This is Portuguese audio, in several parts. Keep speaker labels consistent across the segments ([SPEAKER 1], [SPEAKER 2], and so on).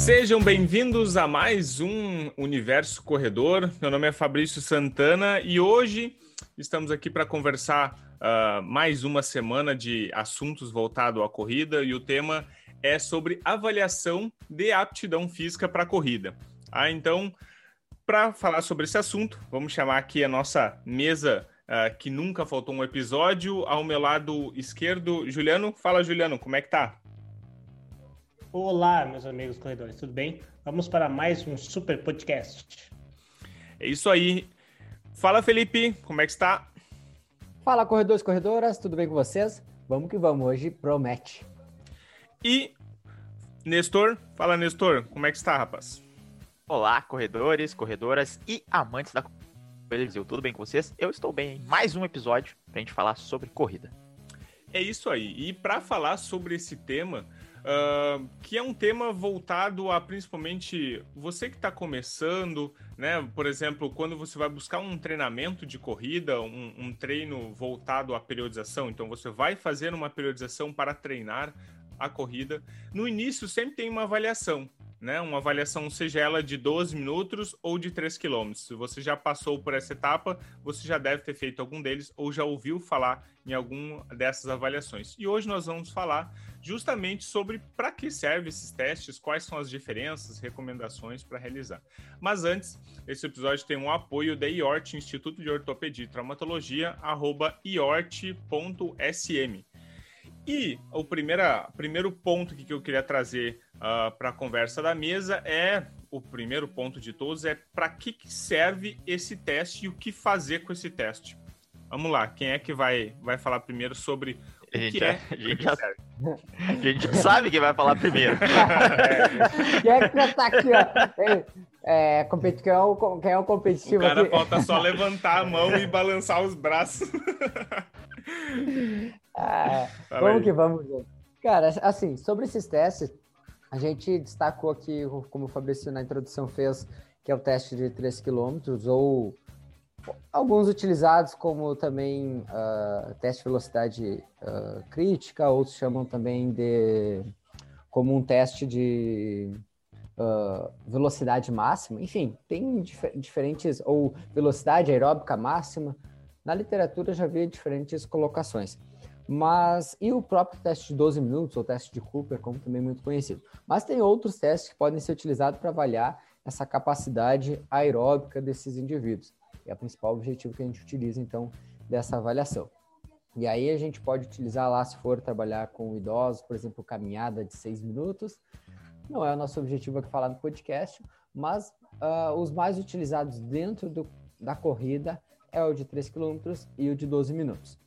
[SPEAKER 1] Sejam bem-vindos a mais um Universo Corredor. Meu nome é Fabrício Santana e hoje estamos aqui para conversar uh, mais uma semana de assuntos voltados à corrida e o tema é sobre avaliação de aptidão física para a corrida. Ah, então, para falar sobre esse assunto, vamos chamar aqui a nossa mesa uh, que nunca faltou um episódio. Ao meu lado esquerdo, Juliano. Fala, Juliano, como é que tá?
[SPEAKER 2] Olá, meus amigos corredores, tudo bem? Vamos para mais um super podcast.
[SPEAKER 1] É isso aí. Fala, Felipe, como é que está?
[SPEAKER 3] Fala, corredores, corredoras, tudo bem com vocês? Vamos que vamos, hoje promete.
[SPEAKER 1] E Nestor, fala, Nestor, como é que está, rapaz?
[SPEAKER 4] Olá, corredores, corredoras e amantes da corrida. Tudo bem com vocês? Eu estou bem em mais um episódio para a gente falar sobre corrida.
[SPEAKER 1] É isso aí. E para falar sobre esse tema, Uh, que é um tema voltado a principalmente você que está começando, né? Por exemplo, quando você vai buscar um treinamento de corrida, um, um, treino voltado à periodização, então você vai fazer uma periodização para treinar a corrida. No início sempre tem uma avaliação, né? Uma avaliação, seja ela de 12 minutos ou de 3 quilômetros. Se você já passou por essa etapa, você já deve ter feito algum deles ou já ouviu falar em alguma dessas avaliações. E hoje nós vamos falar justamente sobre para que servem esses testes, quais são as diferenças, recomendações para realizar. Mas antes, esse episódio tem um apoio da IORT, Instituto de Ortopedia e Traumatologia, arroba iort.sm. E o primeira, primeiro ponto que eu queria trazer uh, para a conversa da mesa é o primeiro ponto de todos é para que, que serve esse teste e o que fazer com esse teste. Vamos lá, quem é que vai, vai falar primeiro sobre
[SPEAKER 4] a gente, é, a, gente já, a gente já sabe quem vai falar primeiro.
[SPEAKER 3] Quem é que já tá aqui, ó? É, competi quem, é o, quem é o competitivo
[SPEAKER 1] o cara
[SPEAKER 3] aqui?
[SPEAKER 1] falta só levantar a mão e balançar os braços.
[SPEAKER 3] Ah, vamos que vamos, gente. Cara, assim, sobre esses testes, a gente destacou aqui, como o Fabrício na introdução fez, que é o teste de 3 km, ou alguns utilizados como também uh, teste de velocidade uh, crítica, outros chamam também de como um teste de uh, velocidade máxima. Enfim, tem dif diferentes, ou velocidade aeróbica máxima. Na literatura já vi diferentes colocações. Mas, e o próprio teste de 12 minutos, ou teste de Cooper, como também muito conhecido. Mas tem outros testes que podem ser utilizados para avaliar essa capacidade aeróbica desses indivíduos. É o principal objetivo que a gente utiliza, então, dessa avaliação. E aí a gente pode utilizar lá, se for trabalhar com idosos, por exemplo, caminhada de seis minutos. Não é o nosso objetivo aqui falar no podcast, mas uh, os mais utilizados dentro do, da corrida é o de 3 km e o de 12 minutos.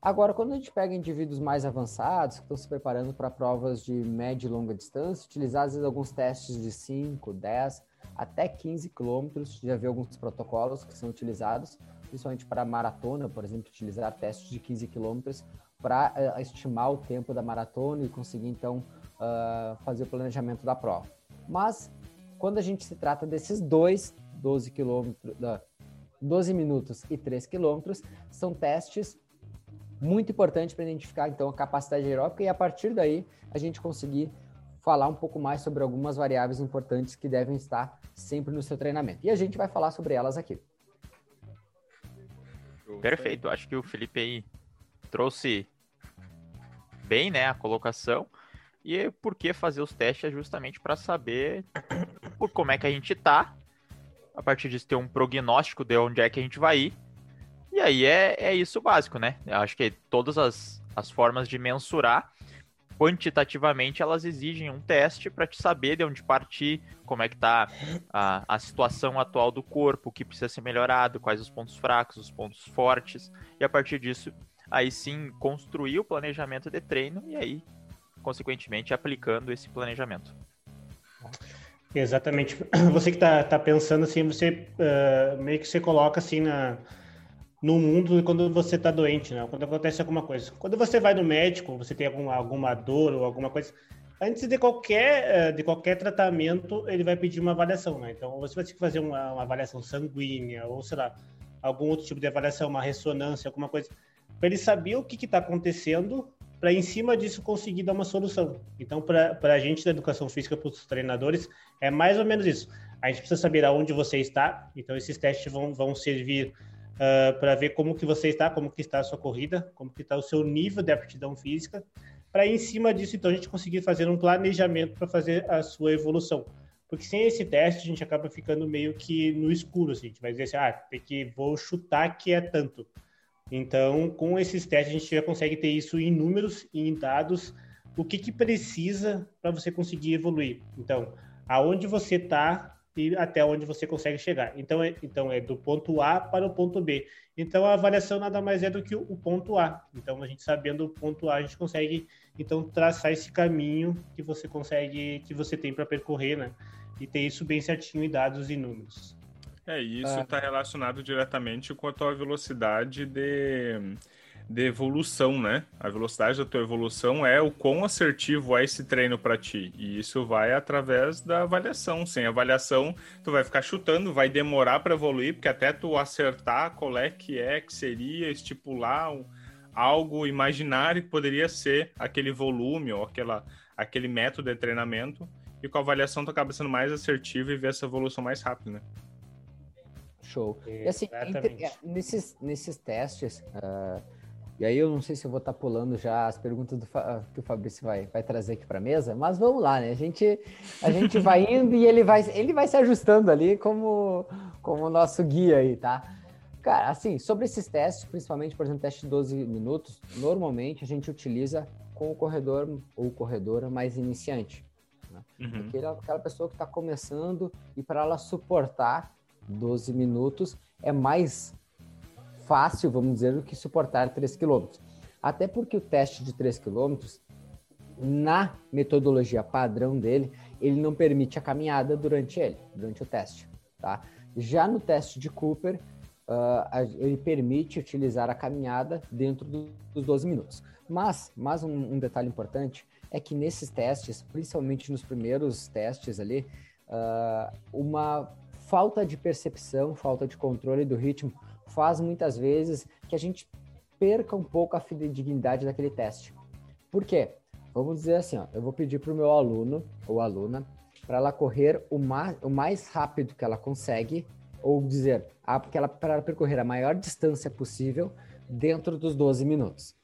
[SPEAKER 3] Agora, quando a gente pega indivíduos mais avançados, que estão se preparando para provas de média e longa distância, utilizar às vezes alguns testes de 5, 10, até 15 quilômetros, já vi alguns protocolos que são utilizados, principalmente para maratona, por exemplo, utilizar testes de 15 quilômetros para uh, estimar o tempo da maratona e conseguir, então, uh, fazer o planejamento da prova. Mas, quando a gente se trata desses dois, 12 quilômetros, uh, 12 minutos e 3 quilômetros, são testes muito importante para identificar então a capacidade aeróbica e a partir daí a gente conseguir falar um pouco mais sobre algumas variáveis importantes que devem estar sempre no seu treinamento. E a gente vai falar sobre elas aqui.
[SPEAKER 4] Perfeito, acho que o Felipe aí trouxe bem, né, a colocação. E por que fazer os testes é justamente para saber por como é que a gente tá, a partir disso ter um prognóstico de onde é que a gente vai ir e aí é, é isso básico, né? Eu acho que todas as, as formas de mensurar quantitativamente elas exigem um teste para te saber de onde partir, como é que está a, a situação atual do corpo, o que precisa ser melhorado, quais os pontos fracos, os pontos fortes, e a partir disso, aí sim, construir o planejamento de treino e aí, consequentemente, aplicando esse planejamento.
[SPEAKER 2] Exatamente. Você que está tá pensando assim, você uh, meio que você coloca assim na, no mundo quando você está doente, né? Quando acontece alguma coisa. Quando você vai no médico, você tem alguma, alguma dor ou alguma coisa, antes de qualquer, eh, de qualquer tratamento, ele vai pedir uma avaliação, né? Então, você vai ter que fazer uma, uma avaliação sanguínea ou, sei lá, algum outro tipo de avaliação, uma ressonância, alguma coisa, para ele saber o que está acontecendo para em cima disso conseguir dar uma solução. Então, para a gente da educação física, para os treinadores, é mais ou menos isso. A gente precisa saber aonde você está, então esses testes vão, vão servir uh, ah, para ver como que você está, como que está a sua corrida, como que está o seu nível de aptidão física, para em cima disso, então, a gente conseguir fazer um planejamento para fazer a sua evolução. Porque sem esse teste, a gente acaba ficando meio que no escuro, assim. A gente vai dizer assim, ah, tem que, vou chutar que é tanto. Então, com esses testes, a gente já consegue ter isso em números e em dados, o que, que precisa para você conseguir evoluir. Então, aonde você está e até onde você consegue chegar. Então é, então, é do ponto A para o ponto B. Então, a avaliação nada mais é do que o, ponto A. Então, a gente sabendo o ponto A, a gente consegue, então, traçar esse caminho que você consegue, que você tem para percorrer, né? E ter isso bem certinho em dados e números.
[SPEAKER 1] É, e isso está é. relacionado diretamente com a tua velocidade de, de evolução, né? A velocidade da tua evolução é o quão assertivo é esse treino para ti. E isso vai através da avaliação. Sem avaliação, tu vai ficar chutando, vai demorar para evoluir, porque até tu acertar qual é que é, que seria, estipular algo imaginário que poderia ser aquele volume ou aquela, aquele método de treinamento. E com a avaliação tu acaba sendo mais assertivo e vê essa evolução mais rápido, né?
[SPEAKER 3] Show. E assim, entre, é, nesses, nesses testes, uh, e aí eu não sei se eu vou estar tá pulando já as perguntas do, que o Fabrício vai, vai trazer aqui para a mesa, mas vamos lá, né? A gente, a gente vai indo e ele vai, ele vai se ajustando ali como, como nosso guia aí, tá? Cara, assim, sobre esses testes, principalmente, por exemplo, teste de 12 minutos, normalmente a gente utiliza com o corredor ou corredora mais iniciante. Né? Uhum. Aquela, aquela pessoa que está começando e para ela suportar 12 minutos é mais fácil, vamos dizer, do que suportar 3 km. Até porque o teste de 3 km, na metodologia padrão dele, ele não permite a caminhada durante ele, durante o teste. Tá? Já no teste de Cooper, uh, ele permite utilizar a caminhada dentro do, dos 12 minutos. Mas, mas um, um, detalhe importante é que nesses testes, principalmente nos primeiros testes ali, uh, uma falta de percepção, falta de controle do ritmo faz muitas vezes que a gente perca um pouco a fidedignidade daquele teste. Por quê? Vamos dizer assim, ó, eu vou pedir para o meu aluno ou aluna para ela correr o mais, o mais rápido que ela consegue, ou dizer, ah, porque ela para percorrer a maior distância possível dentro dos 12 minutos.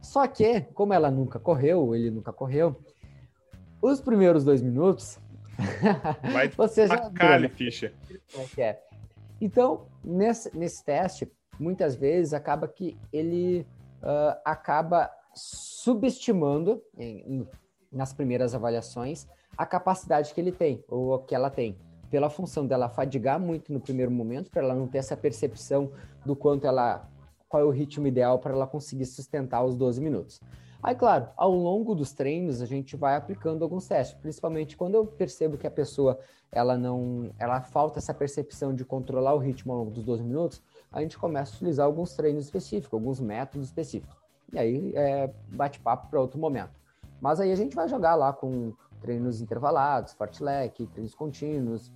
[SPEAKER 3] Só que, como ela nunca correu, ele nunca correu, os primeiros dois minutos
[SPEAKER 1] Vai você já cale, ficha.
[SPEAKER 3] É, é Então, nesse, nesse teste, muitas vezes acaba que ele uh, acaba subestimando em, nas primeiras avaliações a capacidade que ele tem ou que ela tem pela função dela fadigar muito no primeiro momento para ela não ter essa percepção do quanto ela qual é o ritmo ideal para ela conseguir sustentar os 12 minutos. Aí, claro, ao longo dos treinos a gente vai aplicando alguns testes, principalmente quando eu percebo que a pessoa ela não, ela falta essa percepção de controlar o ritmo ao longo dos 12 minutos, a gente começa a utilizar alguns treinos específicos, alguns métodos específicos. E aí é bate-papo para outro momento. Mas aí a gente vai jogar lá com treinos intervalados, fartlek, treinos contínuos,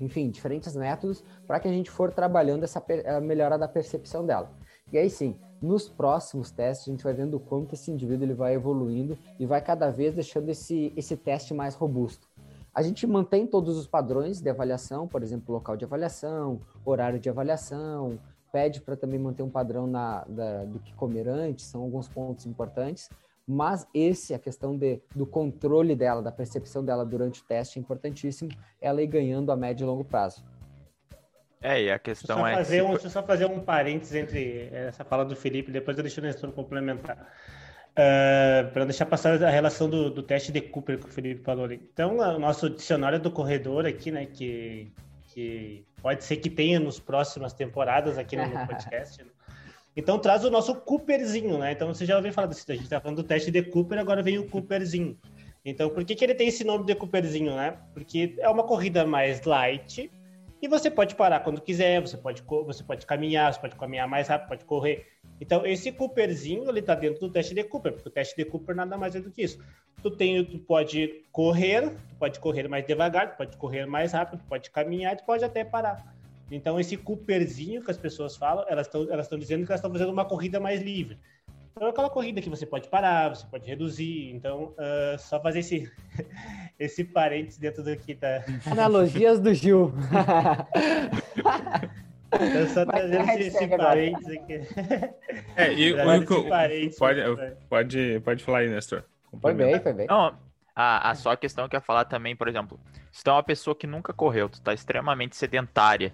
[SPEAKER 3] enfim, diferentes métodos para que a gente for trabalhando essa melhora da percepção dela. E aí sim, nos próximos testes, a gente vai vendo quanto esse indivíduo ele vai evoluindo e vai cada vez deixando esse, esse teste mais robusto. A gente mantém todos os padrões de avaliação, por exemplo, local de avaliação, horário de avaliação, pede para também manter um padrão na, da, do que comer antes, são alguns pontos importantes, mas esse, a questão de, do controle dela, da percepção dela durante o teste é importantíssimo, ela ir ganhando a médio e longo prazo.
[SPEAKER 4] É, e a questão
[SPEAKER 2] é.
[SPEAKER 4] Fazer
[SPEAKER 2] um, Deixa eu só fazer um parênteses entre essa fala do Felipe, depois eu deixo o Nestor complementar. Uh, ah, para deixar passar a relação do, do, teste de Cooper que o Felipe falou ali. Então, o nosso dicionário do corredor aqui, né, que, que pode ser que tenha nos próximas temporadas aqui no, no podcast, né? Então traz o nosso Cooperzinho, né? Então você já ouviu falar disso, a gente tá falando do teste de Cooper, agora vem o Cooperzinho. Então, por que, que ele tem esse nome de Cooperzinho, né? Porque é uma corrida mais light, e você pode parar quando quiser, você pode, você pode caminhar, você pode caminhar mais rápido, pode correr. Então, esse Cooperzinho, ele tá dentro do teste de Cooper, porque o teste de Cooper nada mais é do que isso. Tu, tem, tu pode correr, tu pode correr mais devagar, tu pode correr mais rápido, tu pode caminhar, tu pode até parar. Então, esse Cooperzinho que as pessoas falam, elas estão elas dizendo que elas estão fazendo uma corrida mais livre. Então é aquela corrida que você pode parar, você pode reduzir. Então, uh, só fazer esse, esse parênteses dentro do que tá.
[SPEAKER 3] Analogias do Gil.
[SPEAKER 2] Eu só trazendo esse, esse parênteses aqui.
[SPEAKER 1] É, e o que pode, pode, pode falar aí, Nestor.
[SPEAKER 3] Foi bem, foi bem.
[SPEAKER 4] Não, a, a só a questão que eu ia falar também, por exemplo, se tu é uma pessoa que nunca correu, tu tá extremamente sedentária,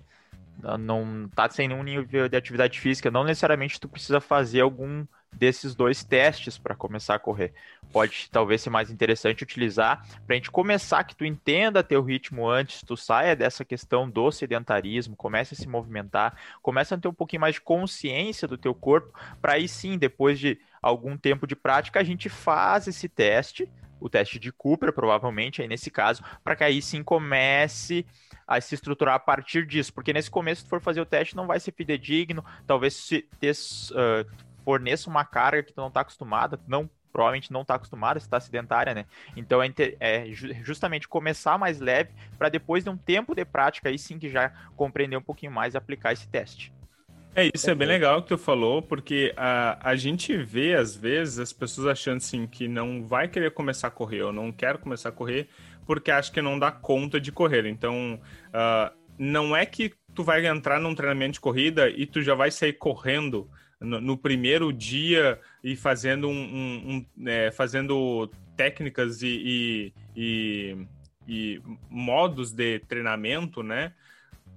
[SPEAKER 4] não tá sem nenhum nível de atividade física, não necessariamente tu precisa fazer algum desses dois testes para começar a correr. Pode talvez ser mais interessante utilizar para a gente começar que tu entenda teu ritmo antes, tu saia dessa questão do sedentarismo, comece a se movimentar, comece a ter um pouquinho mais de consciência do teu corpo, para aí sim, depois de algum tempo de prática, a gente faz esse teste, o teste de Cooper, provavelmente, aí nesse caso, para que aí sim comece a se estruturar a partir disso, porque nesse começo, se for fazer o teste, não vai ser fidedigno, talvez se ter, uh, forneça uma carga que tu não está acostumada, não provavelmente não está acostumada, está sedentária, né? Então é, é justamente começar mais leve para depois de um tempo de prática aí sim que já compreender um pouquinho mais aplicar esse teste.
[SPEAKER 1] É, isso é bem legal que tu falou, porque a, a gente vê, às vezes, as pessoas achando assim que não vai querer começar a correr, ou não quero começar a correr, porque acha que não dá conta de correr. Então, uh, não é que tu vai entrar num treinamento de corrida e tu já vai sair correndo no, no primeiro dia e fazendo um, um, um é, fazendo técnicas e, e, e, e modos de treinamento, né?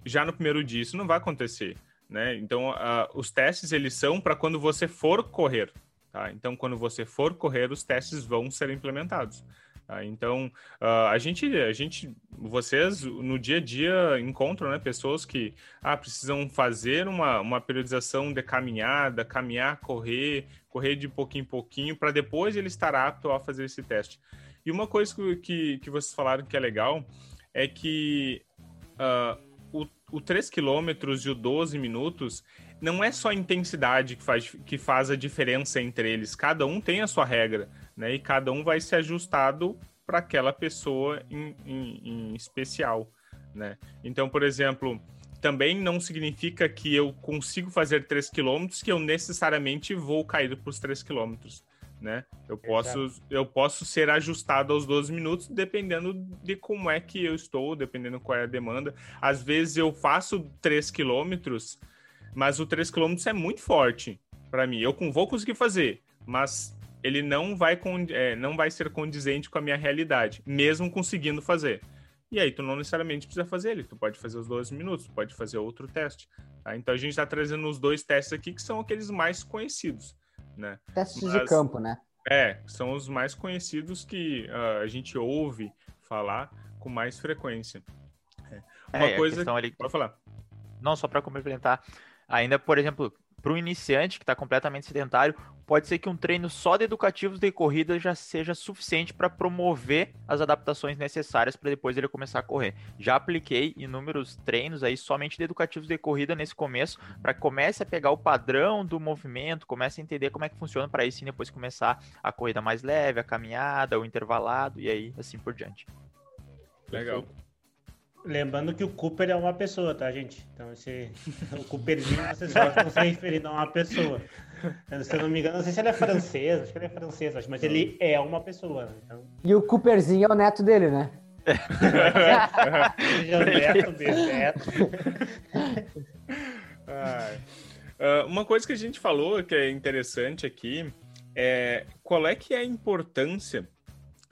[SPEAKER 1] Já no primeiro dia, isso não vai acontecer. Né? Então, uh, os testes eles são para quando você for correr. Tá? Então, quando você for correr, os testes vão ser implementados. Tá? Então, uh, a gente, a gente, vocês no dia a dia encontram né, pessoas que ah, precisam fazer uma, uma periodização de caminhada, caminhar, correr, correr de pouquinho em pouquinho, para depois ele estar apto a fazer esse teste. E uma coisa que, que, vocês falaram que é legal é que uh, o 3 km e o 12 minutos não é só a intensidade que faz, que faz a diferença entre eles. Cada um tem a sua regra, né? E cada um vai ser ajustado para aquela pessoa em, em, em especial, né? Então, por exemplo, também não significa que eu consigo fazer 3 km que eu necessariamente vou cair para os 3 km né? Eu posso, eu posso ser ajustado aos 12 minutos dependendo de como é que eu estou, dependendo qual é a demanda. Às vezes eu faço 3 quilômetros, mas o 3 quilômetros é muito forte para mim. Eu vou conseguir fazer, mas ele não vai, é, não vai ser condizente com a minha realidade, mesmo conseguindo fazer. E aí tu não necessariamente precisa fazer ele, tu pode fazer os 12 minutos, pode fazer outro teste. Tá? Então a gente está trazendo os dois testes aqui que são aqueles mais conhecidos né?
[SPEAKER 3] Testes Mas, de campo, né?
[SPEAKER 1] É, são os mais conhecidos que uh, a gente ouve falar com mais frequência.
[SPEAKER 4] É. Uma é, coisa. Ali... Pode falar. Não, só para complementar. Ainda, por exemplo, para o iniciante que está completamente sedentário, pode ser que um treino só de educativos de corrida já seja suficiente para promover as adaptações necessárias para depois ele começar a correr. Já apliquei inúmeros treinos aí somente de educativos de corrida nesse começo, para que comece a pegar o padrão do movimento, comece a entender como é que funciona para aí sim depois começar a corrida mais leve, a caminhada, o intervalado e aí assim por diante.
[SPEAKER 1] Legal.
[SPEAKER 2] Lembrando que o Cooper é uma pessoa, tá, gente? Então, esse, o Cooperzinho vocês gostam se referindo a uma pessoa. Se eu não me engano, não sei se ele é francês, acho que ele é francês, mas ele é uma pessoa. Então...
[SPEAKER 3] E o Cooperzinho é o neto dele, né?
[SPEAKER 1] é o neto dele, neto. Uh, uma coisa que a gente falou que é interessante aqui é qual é que é a importância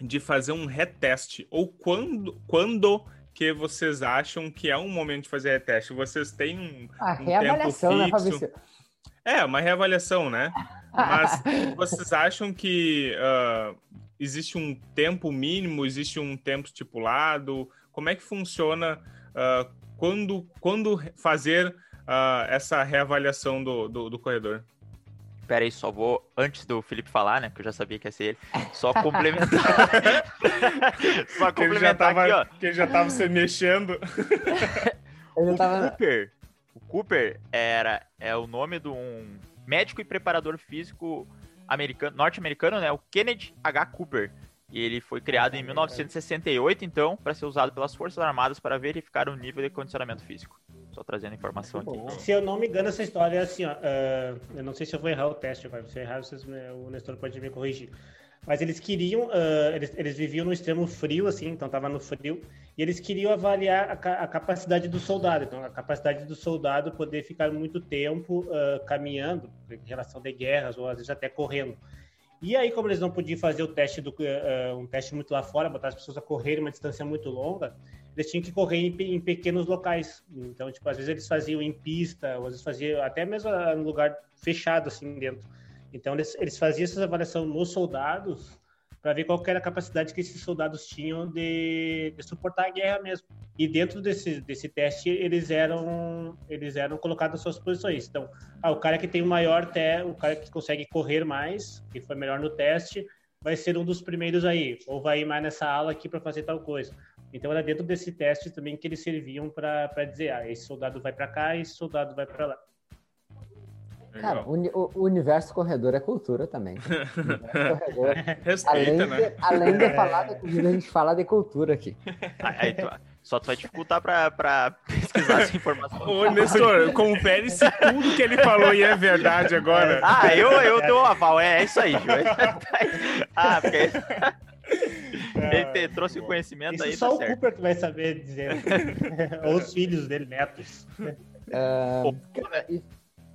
[SPEAKER 1] de fazer um reteste ou quando, quando que vocês acham que é um momento de fazer reteste? Vocês têm um,
[SPEAKER 3] a um reavaliação, tempo né, fixo? Né,
[SPEAKER 1] é, uma reavaliação, né? Mas vocês acham que uh, existe um tempo mínimo, existe um tempo estipulado? Como é que funciona uh, quando, quando fazer uh, essa reavaliação do, do, do corredor?
[SPEAKER 4] Pera aí, só vou, antes do Felipe falar, né? Que eu já sabia que ia ser ele, só complementar.
[SPEAKER 1] só complementar ele já tava, aqui, ó. Que ele já tava se mexendo.
[SPEAKER 4] o tava... Cooper, o Cooper era, é o nome de um médico e preparador físico americano, norte-americano, né? O Kennedy H. Cooper. E ele foi criado em 1968, então, para ser usado pelas Forças Armadas para verificar o nível de condicionamento físico. Tô trazendo informação aqui.
[SPEAKER 2] Se eu não me engano, essa história é assim, ó. Uh, eu não sei se eu vou errar o teste agora. Se eu errar, vocês, o Nestor pode me corrigir. Mas eles queriam, uh, eles, eles viviam no extremo frio, assim, então tava no frio, e eles queriam avaliar a, a, capacidade do soldado. Então, a capacidade do soldado poder ficar muito tempo uh, caminhando, em relação de guerras, ou às vezes até correndo. E aí, como eles não podiam fazer o teste do uh, um teste muito lá fora, botar as pessoas a correrem uma distância muito longa, eles tinham que correr em, em, pequenos locais. Então, tipo, às vezes eles faziam em pista, ou às vezes faziam até mesmo no lugar fechado assim dentro. Então, eles, eles faziam essa avaliação nos soldados para ver qual era a capacidade que esses soldados tinham de, de, suportar a guerra mesmo. E dentro desse, desse teste, eles eram eles eram colocados nas suas posições. Então, ah, o cara que tem o maior te, o cara que consegue correr mais, que foi melhor no teste, vai ser um dos primeiros aí, ou vai ir mais nessa aula aqui para fazer tal coisa. Então, era dentro desse teste também que eles serviam para dizer, ah, esse soldado vai para cá, esse soldado vai para lá.
[SPEAKER 3] Cara, o, o, universo corredor é cultura também.
[SPEAKER 1] Corredor, Respeita,
[SPEAKER 3] além
[SPEAKER 1] né?
[SPEAKER 3] De, além de falar de comida, a gente fala de cultura aqui.
[SPEAKER 4] Aí, tu, só tu vai dificultar pra, pra pesquisar essa informação.
[SPEAKER 1] Ô, Nestor, confere se tudo que ele falou e é verdade agora.
[SPEAKER 4] Ah, eu, eu dou aval. É, é isso aí, Ju. Ah, porque... Ele te, trouxe o conhecimento
[SPEAKER 2] Isso
[SPEAKER 4] aí.
[SPEAKER 2] Só
[SPEAKER 4] tá
[SPEAKER 2] o
[SPEAKER 4] certo.
[SPEAKER 2] Cooper que vai saber dizer. Ou os filhos dele, netos.
[SPEAKER 3] Uh,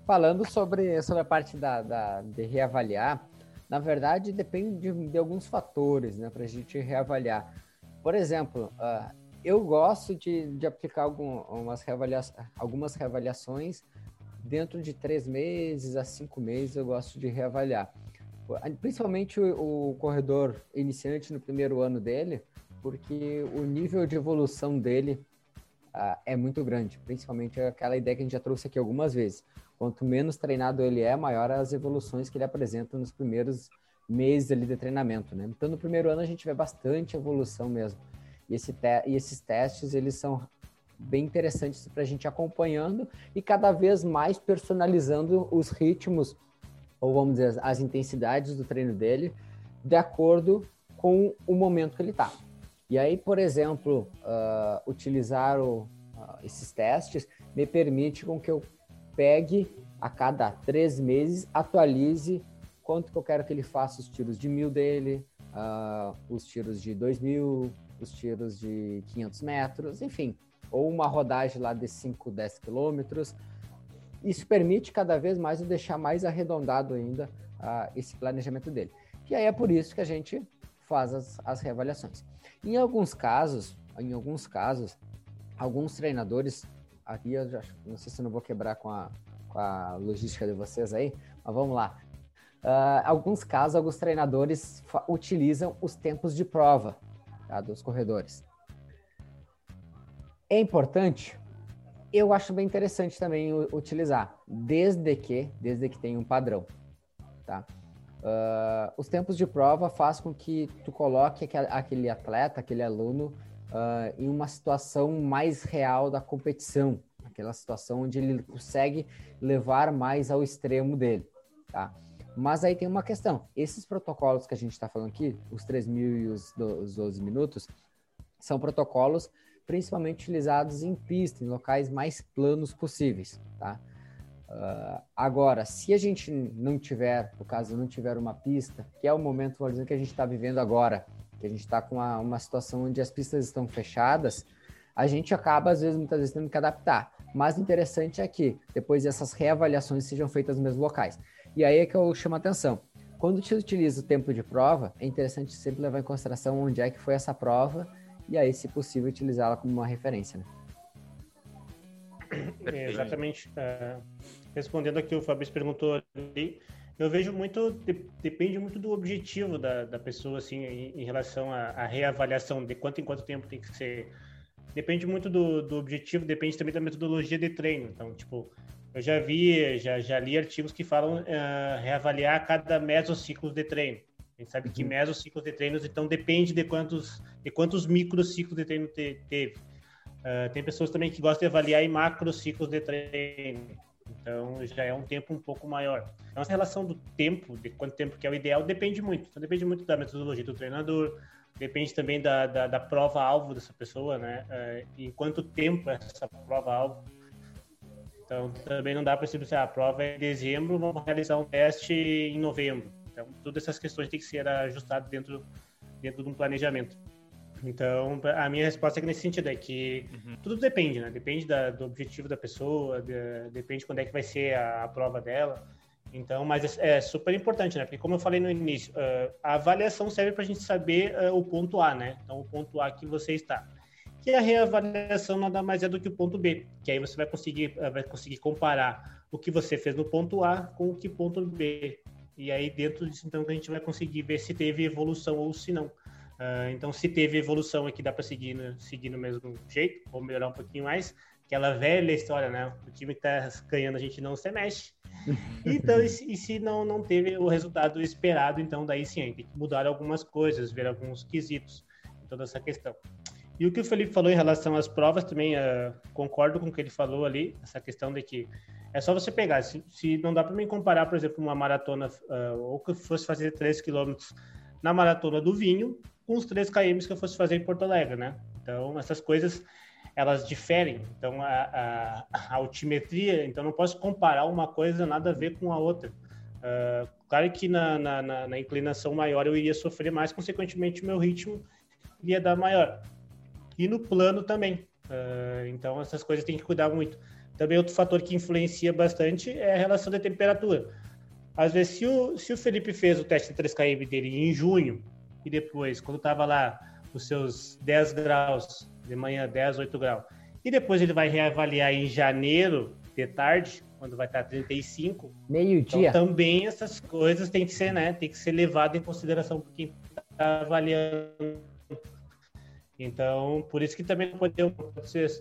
[SPEAKER 3] Falando sobre, sobre a parte da, da, de reavaliar, na verdade depende de, de alguns fatores né, para a gente reavaliar. Por exemplo, uh, eu gosto de, de aplicar algum, umas reavalia algumas reavaliações dentro de três meses a cinco meses, eu gosto de reavaliar. Principalmente o, o corredor iniciante no primeiro ano dele, porque o nível de evolução dele uh, é muito grande, principalmente aquela ideia que a gente já trouxe aqui algumas vezes. Quanto menos treinado ele é, maior as evoluções que ele apresenta nos primeiros meses ali de treinamento, né? Então, no primeiro ano a gente vê bastante evolução mesmo. E, esse te e esses testes, eles são bem interessantes para a gente acompanhando e cada vez mais personalizando os ritmos, ou vamos dizer, as intensidades do treino dele, de acordo com o momento que ele está. E aí, por exemplo, uh, utilizar o, uh, esses testes me permite com que eu pegue a cada três meses, atualize quanto que eu quero que ele faça os tiros de mil dele, uh, os tiros de dois mil, os tiros de 500 metros, enfim, ou uma rodagem lá de 5, 10 quilômetros. Isso permite cada vez mais eu deixar mais arredondado ainda uh, esse planejamento dele. E aí é por isso que a gente faz as, as reavaliações. Em alguns casos, em alguns casos, alguns treinadores aqui eu já, não sei se não vou quebrar com a, com a logística de vocês aí, mas vamos lá. Uh, alguns casos, alguns treinadores utilizam os tempos de prova tá, dos corredores. É importante? Eu acho bem interessante também utilizar, desde que, desde que tenha um padrão, tá? Uh, os tempos de prova faz com que tu coloque aquele atleta, aquele aluno uh, em uma situação mais real da competição, aquela situação onde ele consegue levar mais ao extremo dele, tá? Mas aí tem uma questão, esses protocolos que a gente está falando aqui, os 3 mil e os 12 minutos, são protocolos principalmente utilizados em pista, em locais mais planos possíveis, tá? Uh, agora, se a gente não tiver, no caso, não tiver uma pista, que é o momento, por exemplo, que a gente está vivendo agora, que a gente está com uma, uma situação onde as pistas estão fechadas, a gente acaba, às vezes, muitas vezes, tendo que adaptar. Mas o interessante é que depois essas reavaliações sejam feitas nos mesmos locais. E aí é que eu chamo a atenção. Quando se utiliza o tempo de prova, é interessante sempre levar em consideração onde é que foi essa prova e aí, se possível, utilizá-la como uma referência. Né?
[SPEAKER 2] É, exatamente. Uh, respondendo aqui, o Fabrício perguntou ali, eu vejo muito, de, depende muito do objetivo da, da pessoa, assim, em, em relação à, reavaliação, de quanto em quanto tempo tem que ser. Depende muito do, do objetivo, depende também da metodologia de treino. Então, tipo, eu já vi, já, já li artigos que falam uh, reavaliar cada mesociclos de treino. A gente sabe uhum. que mesociclos de treinos, então depende de quantos, de quantos microciclos de treino te, teve. Uh, tem pessoas também que gostam de avaliar em macrociclos de treino. Então já é um tempo um pouco maior. Então, essa relação do tempo, de quanto tempo que é o ideal, depende muito. Então, depende muito da metodologia do treinador, depende também da, da, da prova-alvo dessa pessoa, né? Uh, em quanto tempo essa prova-alvo. Então também não dá para se assim, a prova é em dezembro, vamos realizar um teste em novembro. Então todas essas questões têm que ser ajustadas dentro dentro de um planejamento. Então, a minha resposta é que nesse sentido é que uhum. tudo depende, né? Depende da, do objetivo da pessoa, de, depende quando é que vai ser a, a prova dela. Então, mas é, é, super importante, né? Porque como eu falei no início, uh, a avaliação serve para a gente saber uh, o ponto A, né? Então, o ponto A que você está. Que a reavaliação nada mais é do que o ponto B, que aí você vai conseguir, uh, vai conseguir comparar o que você fez no ponto A com o que ponto B. E aí, dentro disso, então, a gente vai conseguir ver se teve evolução ou se não. Uh, então, se teve evolução aqui, dá para seguir, no, seguir no mesmo jeito, ou melhorar um pouquinho mais. Aquela velha história, né? O time que tá ganhando, a gente não se mexe. Então, e se, e se, não, não teve o resultado esperado, então daí sim, tem que mudar algumas coisas, ver alguns quesitos, toda essa questão. E o que o Felipe falou em relação às provas, também uh, concordo com o que ele falou ali, essa questão de que é só você pegar. Se, se não dá para mim comparar, por exemplo, uma maratona, uh, ou que fosse fazer 3 quilômetros na maratona do vinho, com os 3 km que eu fosse fazer em Porto Alegre, né? Então, essas coisas, elas diferem. Então, a, a, a altimetria, então não posso comparar uma coisa nada a ver com a outra. Uh, claro que na, na, na, inclinação maior eu iria sofrer mais, consequentemente meu ritmo iria dar maior. E no plano também. Uh, então, essas coisas tem que cuidar muito. Também outro fator que influencia bastante é a relação da temperatura. Às vezes, se o, se o Felipe fez o teste de 3KM dele em junho, e depois, quando estava lá os seus 10 graus, de manhã 10, 8 graus, e depois ele vai reavaliar em janeiro, de tarde, quando vai estar 35.
[SPEAKER 3] Meio-dia.
[SPEAKER 2] Então, também essas coisas têm que ser, né? Tem que ser levado em consideração por quem está avaliando. Então, por isso que também não pode, ter,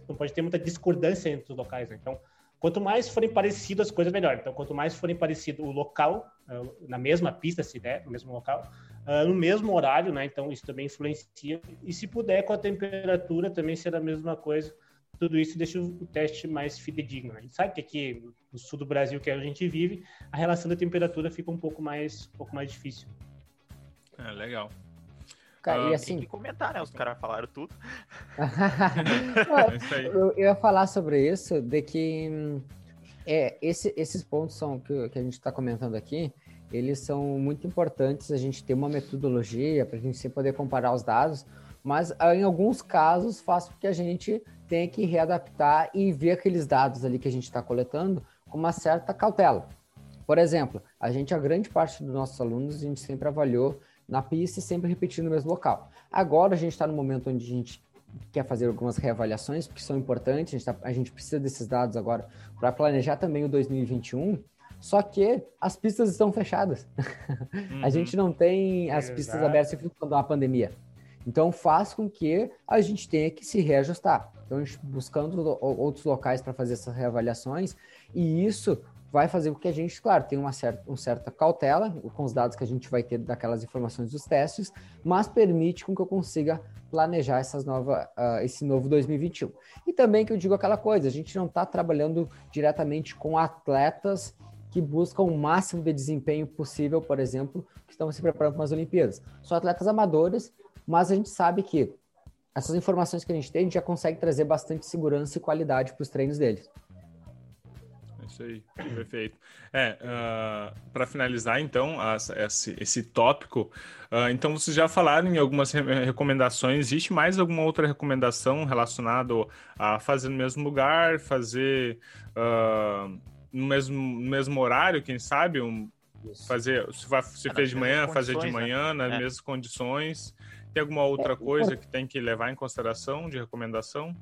[SPEAKER 2] não pode ter muita discordância entre os locais. Né? Então, Quanto mais forem parecidas as coisas, melhor. Então, quanto mais forem parecido o local, uh, na mesma pista, se der, no mesmo local, uh, no mesmo horário, né? Então, isso também influencia. E se puder, com a temperatura também ser a mesma coisa. Tudo isso deixa o teste mais fidedigno. Né? A gente sabe que aqui no sul do Brasil, que é onde a gente vive, a relação da temperatura fica um pouco mais, um pouco mais difícil.
[SPEAKER 1] É, legal.
[SPEAKER 4] Cara, uh, e assim... Tem que comentar, né? Os caras falaram tudo.
[SPEAKER 3] é eu, eu, ia falar sobre isso, de que é, esse, esses pontos são que, que a gente está comentando aqui, eles são muito importantes a gente ter uma metodologia para a gente sempre poder comparar os dados, mas ah, em alguns casos faz com que a gente tenha que readaptar e ver aqueles dados ali que a gente está coletando com uma certa cautela. Por exemplo, a gente, a grande parte dos nossos alunos, a gente sempre avaliou na pista e sempre repetindo no mesmo local. Agora a gente está no momento onde a gente quer fazer algumas reavaliações, porque são importantes, a gente, tá, a gente precisa desses dados agora para planejar também o 2021, só que as pistas estão fechadas. Uhum. a gente não tem as Exato. pistas abertas quando há pandemia. Então faz com que a gente tenha que se reajustar. Então, a gente buscando outros locais para fazer essas reavaliações, e isso vai fazer com que a gente, claro, tenha uma certa, uma certa cautela com os dados que a gente vai ter daquelas informações dos testes, mas permite com que eu consiga planejar essas nova, uh, esse novo 2021. E também que eu digo aquela coisa, a gente não está trabalhando diretamente com atletas que buscam o máximo de desempenho possível, por exemplo, que estão se preparando para as Olimpíadas. São atletas amadores, mas a gente sabe que essas informações que a gente tem, a gente já consegue trazer bastante segurança e qualidade para os treinos deles
[SPEAKER 1] isso aí, perfeito. É, uh, ah, para finalizar, então, esse, esse tópico, uh, então vocês já falaram em algumas re recomendações, existe mais alguma outra recomendação relacionada a fazer no mesmo lugar, fazer uh, no, mesmo, no mesmo horário, quem sabe? Um, fazer, se, vai, se é, fez de manhã, fazer de né? manhã, né? nas é. mesmas condições. Tem alguma outra é, coisa que tem que levar em consideração de recomendação?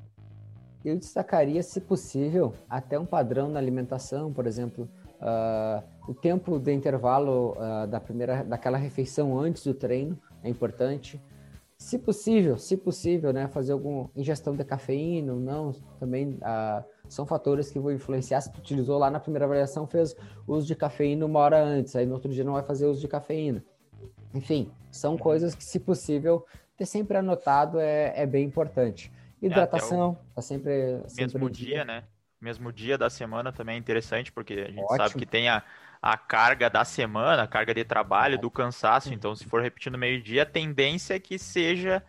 [SPEAKER 3] eu destacaria, se possível, até um padrão na alimentação, por exemplo, uh, o tempo de intervalo uh, da primeira, daquela refeição antes do treino é importante. Se possível, se possível, né, fazer alguma ingestão de cafeína ou não, também uh, são fatores que vão influenciar. Se tu utilizou lá na primeira avaliação, fez uso de cafeína uma hora antes, aí no outro dia não vai fazer uso de cafeína. Enfim, são coisas que, se possível, ter sempre anotado é, é bem importante. Hidratação, é, tá sempre, sempre.
[SPEAKER 4] Mesmo dia, né? Mesmo dia da semana também é interessante, porque a gente Ótimo. sabe que tem a, a carga da semana, a carga de trabalho, do cansaço. Então, se for repetindo meio-dia, a tendência é que seja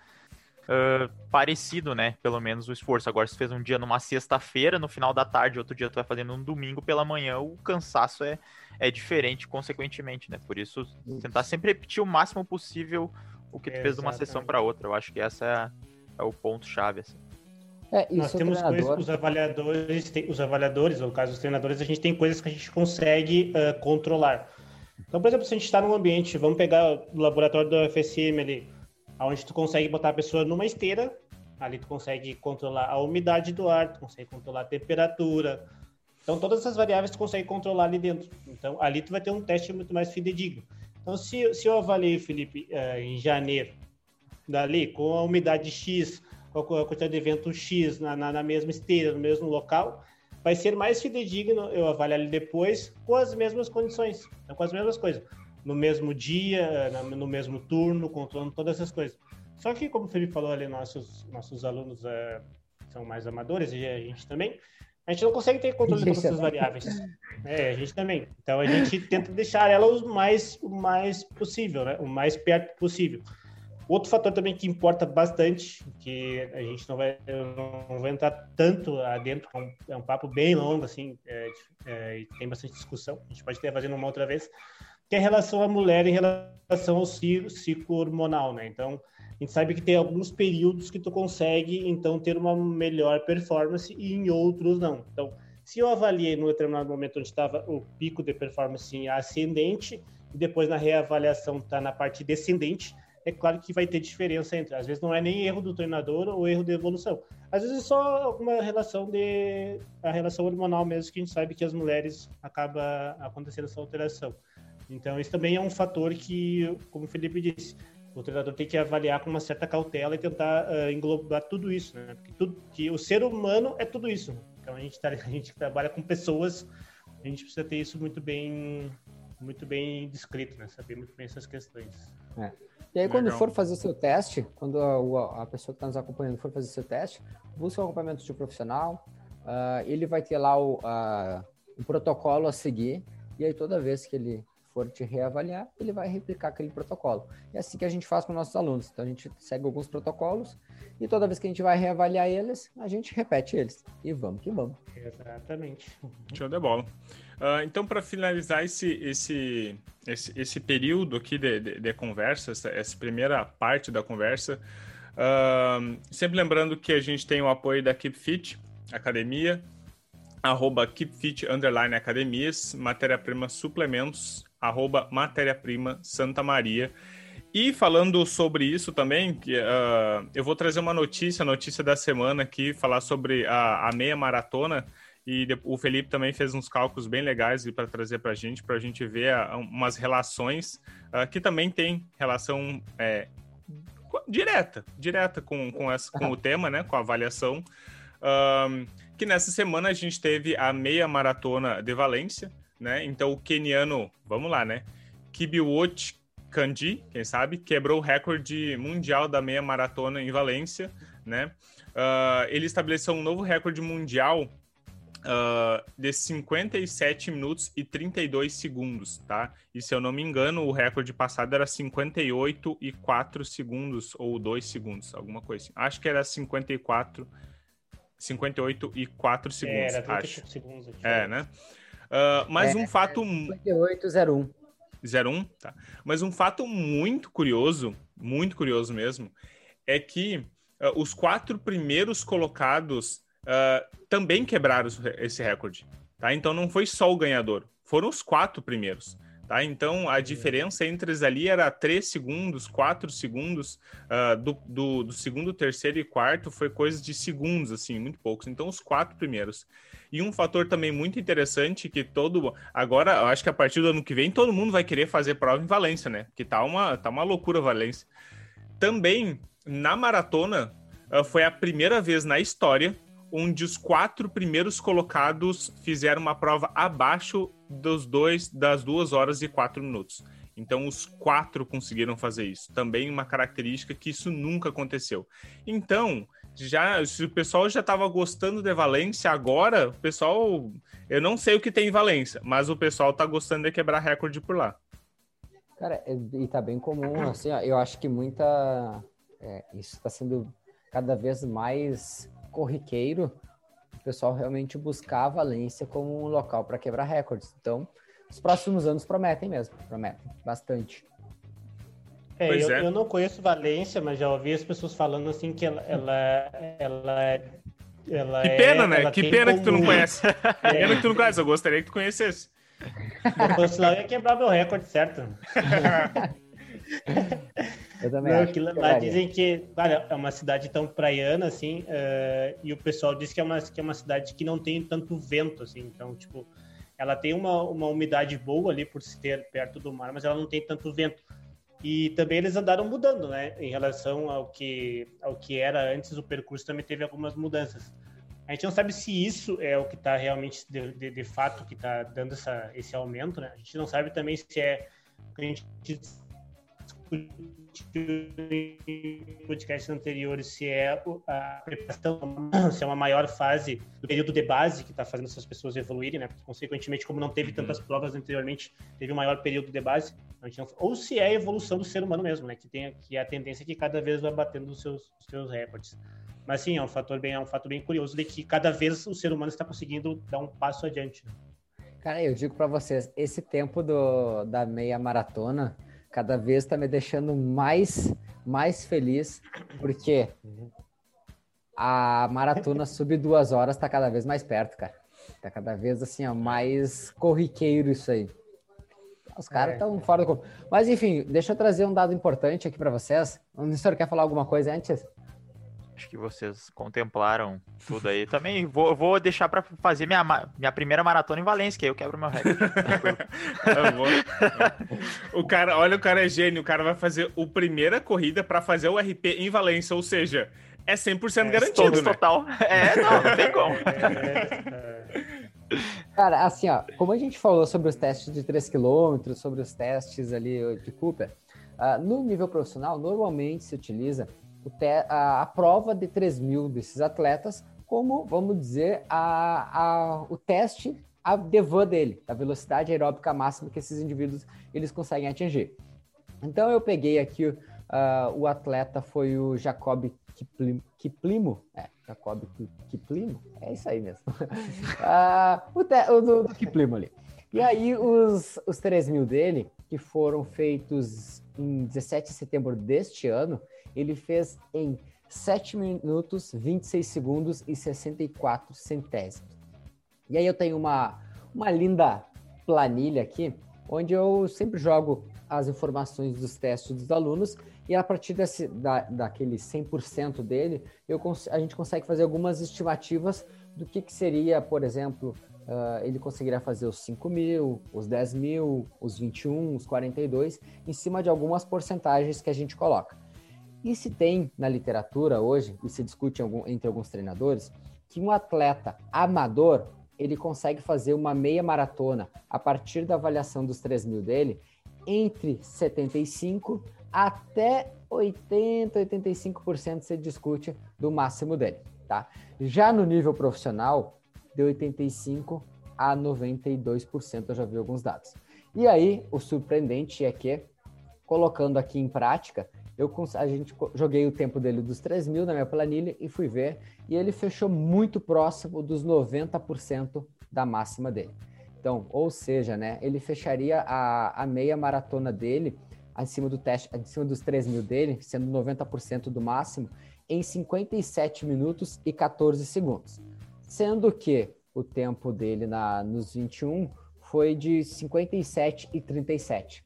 [SPEAKER 4] uh, parecido, né? Pelo menos o esforço. Agora, se fez um dia numa sexta-feira, no final da tarde, outro dia tu vai fazendo um domingo pela manhã, o cansaço é, é diferente, consequentemente, né? Por isso, tentar sempre repetir o máximo possível o que tu fez de uma sessão para outra. Eu acho que essa é, é o ponto-chave, assim.
[SPEAKER 2] É, Nós temos treinador... coisas, os avaliadores, os avaliadores, ou no caso os treinadores, a gente tem coisas que a gente consegue uh, controlar. Então, por exemplo, se a gente está num ambiente, vamos pegar o laboratório do FSM ali, onde tu consegue botar a pessoa numa esteira, ali tu consegue controlar a umidade do ar, tu consegue controlar a temperatura. Então, todas essas variáveis tu consegue controlar ali dentro. Então, ali tu vai ter um teste muito mais fidedigno. Então, se, se eu avaliei, Felipe, uh, em janeiro, dali, com a umidade X, com a quantidade de vento X na, na, na, mesma esteira, no mesmo local, vai ser mais fidedigno eu avaliar ele depois com as mesmas condições, então, com as mesmas coisas. No mesmo dia, no mesmo turno, controlando todas essas coisas. Só que, como o Felipe falou ali, nossos, nossos alunos é, são mais amadores, e a gente também, a gente não consegue ter controle de todas essas variáveis. É, a gente também. Então, a gente tenta deixar elas o mais, o mais possível, né? o mais perto possível. Outro fator também que importa bastante, que a gente não vai, não vai entrar tanto adentro, é um, é um papo bem longo, assim, é, é, tem bastante discussão, a gente pode ter fazendo uma outra vez, que é relação à mulher em relação ao ciclo hormonal, né? Então, a gente sabe que tem alguns períodos que tu consegue, então, ter uma melhor performance e em outros não. Então, se eu avaliei no determinado momento onde estava o pico de performance ascendente, e depois na reavaliação está na parte descendente, é claro que vai ter diferença entre. Às vezes não é nem erro do treinador ou erro de evolução. Às vezes é só alguma relação de. a relação hormonal mesmo, que a gente sabe que as mulheres acaba acontecendo essa alteração. Então, isso também é um fator que, como o Felipe disse, o treinador tem que avaliar com uma certa cautela e tentar uh, englobar tudo isso, né? Porque tudo, que o ser humano é tudo isso. Então, a gente, tá, a gente trabalha com pessoas, a gente precisa ter isso muito bem, muito bem descrito, né? Saber muito bem essas questões.
[SPEAKER 3] É. E aí, quando Legal. for fazer o seu teste, quando a, a pessoa que está nos acompanhando for fazer o seu teste, busque um acompanhamento de um profissional, uh, ele vai ter lá o, uh, o protocolo a seguir, e aí toda vez que ele for te reavaliar, ele vai replicar aquele protocolo. É assim que a gente faz com nossos alunos. Então a gente segue alguns protocolos e toda vez que a gente vai reavaliar eles, a gente repete eles. E vamos que vamos.
[SPEAKER 2] Exatamente.
[SPEAKER 1] Show de bola. Uh, então, para finalizar esse, esse, esse, esse, período aqui de, de, de conversa, essa, essa, primeira parte da conversa, uh, sempre lembrando que a gente tem o apoio da Keep Fit Academia, arroba KeepFit Underline Academias, matéria-prima suplementos, arroba matéria-prima Santa Maria. E falando sobre isso também, que, uh, eu vou trazer uma notícia, notícia da semana aqui, falar sobre a, a meia maratona, e o Felipe também fez uns cálculos bem legais para trazer para a gente, para a gente ver a, umas relações uh, que também tem relação é, direta, direta com, com, essa, com o tema, né, com a avaliação. Um, que nessa semana a gente teve a meia maratona de Valência, né? Então o keniano, vamos lá, né? Kibiwot Kandi, quem sabe, quebrou o recorde mundial da meia maratona em Valência, né? Uh, ele estabeleceu um novo recorde mundial uh, de 57 minutos e 32 segundos, tá? E se eu não me engano, o recorde passado era 58 e 4 segundos, ou 2 segundos, alguma coisa assim. Acho que era 54, 58 e 4 segundos,
[SPEAKER 2] era
[SPEAKER 1] acho.
[SPEAKER 2] segundos.
[SPEAKER 1] É, né? Uh, mas é, um fato...
[SPEAKER 3] 5801.
[SPEAKER 1] 01, tá. Mas um fato muito curioso, muito curioso mesmo, é que uh, os quatro primeiros colocados uh, também quebraram esse recorde. Tá? Então não foi só o ganhador, foram os quatro primeiros. Tá? Então a diferença entre eles ali era 3 segundos, 4 segundos, uh, do, do, do, segundo, terceiro e quarto foi coisa de segundos, assim, muito poucos. Então os quatro primeiros. E um fator também muito interessante que todo. Agora, eu acho que a partir do ano que vem todo mundo vai querer fazer prova em Valência, né? Que tá uma, tá uma loucura Valência. Também na maratona uh, foi a primeira vez na história onde os quatro primeiros colocados fizeram uma prova abaixo dos dois das duas horas e quatro minutos. Então os quatro conseguiram fazer isso. Também uma característica que isso nunca aconteceu. Então já se o pessoal já estava gostando de Valência agora, o pessoal eu não sei o que tem em Valência, mas o pessoal está gostando de quebrar recorde por lá.
[SPEAKER 3] Cara, e tá bem comum, assim, ó, eu acho que muita é, isso está sendo cada vez mais corriqueiro, o pessoal realmente buscar a Valência como um local para quebrar recordes. Então, os próximos anos prometem mesmo, prometem bastante.
[SPEAKER 2] É, eu, é. eu, não conheço Valência, mas já ouvi as pessoas falando assim que ela, ela, ela é
[SPEAKER 1] ela que pena, é, né? Que pena que tu não conhece. É. Pena que tu não conhece. Eu gostaria que tu conhecesse.
[SPEAKER 2] Se fosse lá, eu ia quebrar meu recorde, certo? eu também não, acho. Que lá dizem que, cara, é uma cidade tão praiana, assim, uh, e o pessoal diz que é, uma, que é uma cidade que não tem tanto vento, assim, então, tipo, ela tem uma, uma umidade boa ali por ser perto do mar, mas ela não tem tanto vento. E também eles andaram mudando, né? Em relação ao que, ao que era antes, o percurso também teve algumas mudanças. A gente não sabe se isso é o que está realmente, de, de, de, fato, que está dando essa, esse aumento, né? A gente não sabe também se é a gente em podcasts anteriores se é a preparação, se é uma maior fase do período de base que está fazendo essas pessoas evoluírem, né? Porque, consequentemente, como não teve uhum. tantas provas anteriormente, teve um maior período de base. Não... Ou se é a evolução do ser humano mesmo, né? Que tem que é a tendência que cada vez vai batendo os seus, os seus recordes. Mas sim, é um fator bem, é um fato bem curioso de que cada vez o ser humano está conseguindo dar um passo adiante. Né?
[SPEAKER 3] Cara, eu digo para vocês, esse tempo do, da meia maratona cada vez está me deixando mais, mais feliz, porque a maratona sub duas horas está cada vez mais perto, cara. Tá cada vez assim, ó, mais corriqueiro isso aí. Os caras estão é. fora do Mas enfim, deixa eu trazer um dado importante aqui para vocês. O senhor quer falar alguma coisa antes?
[SPEAKER 4] Acho que vocês contemplaram tudo aí. Também vou, vou deixar para fazer minha, minha primeira maratona em Valência, que aí eu quebro meu recorde.
[SPEAKER 1] o cara, olha, o cara é gênio. O cara vai fazer a primeira corrida para fazer o RP em Valência, ou seja, é 100% é, garantido, né?
[SPEAKER 4] total. É, não, não tem como.
[SPEAKER 3] Cara, assim, ó, como a gente falou sobre os testes de 3 km, sobre os testes ali de Cooper, uh, no nível profissional, normalmente se utiliza a, a, prova de 3 mil desses atletas como, vamos dizer, a, a, o teste a devan dele, a velocidade aeróbica máxima que esses indivíduos eles conseguem atingir. Então eu peguei aqui uh, o atleta foi o Jacob Kiplimo, é, Jacob Kiplimo, é isso aí mesmo. uh, o, te, o do, do Kiplimo ali. E aí os, os 3 mil dele, que foram feitos em 17 de setembro deste ano, ele fez em 7 minutos, 26 segundos e 64 centésimos. E aí eu tenho uma, uma linda planilha aqui, onde eu sempre jogo as informações dos testes dos alunos e a partir desse, da, daquele 100% dele, eu, a gente consegue fazer algumas estimativas do que, que seria, por exemplo, uh, ele conseguiria fazer os 5 mil, os 10 mil, os 21, os 42, em cima de algumas porcentagens que a gente coloca. E se tem na literatura hoje, e se discute entre alguns treinadores, que um atleta amador ele consegue fazer uma meia maratona a partir da avaliação dos 3 mil dele entre 75 até 80, 85% se discute do máximo dele, tá? Já no nível profissional, de 85 a 92% eu já vi alguns dados. E aí, o surpreendente é que, colocando aqui em prática, eu, a gente joguei o tempo dele dos 3 mil na minha planilha e fui ver, e ele fechou muito próximo dos 90% da máxima dele. Então, ou seja, né, ele fecharia a, a meia maratona dele, acima do teste, acima dos 3 mil dele, sendo 90% do máximo, em 57 minutos e 14 segundos. Sendo que o tempo dele na, nos 21 foi de 57 e 37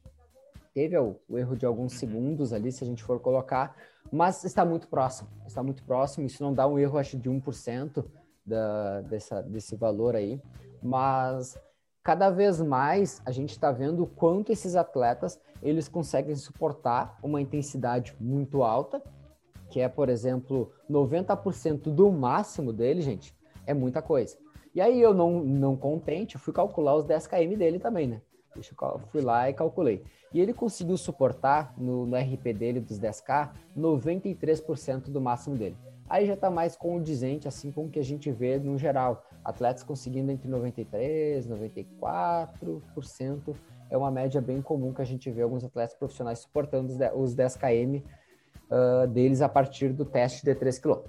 [SPEAKER 3] teve o, o erro de alguns uhum. segundos ali, se a gente for colocar, mas está muito próximo, está muito próximo, isso não dá um erro, acho, de 1% da, dessa, desse valor aí, mas cada vez mais a gente está vendo o quanto esses atletas eles conseguem suportar uma intensidade muito alta, que é, por exemplo, 90% do máximo dele, gente, é muita coisa. E aí eu não, não contente, eu fui calcular os 10 km dele também, né? Eu fui lá e calculei. E ele conseguiu suportar no, no RP dele dos 10K 93% do máximo dele. Aí já está mais condizente assim com o que a gente vê no geral. Atletas conseguindo entre 93%, 94%. É uma média bem comum que a gente vê alguns atletas profissionais suportando os 10 km uh, deles a partir do teste de 3 km.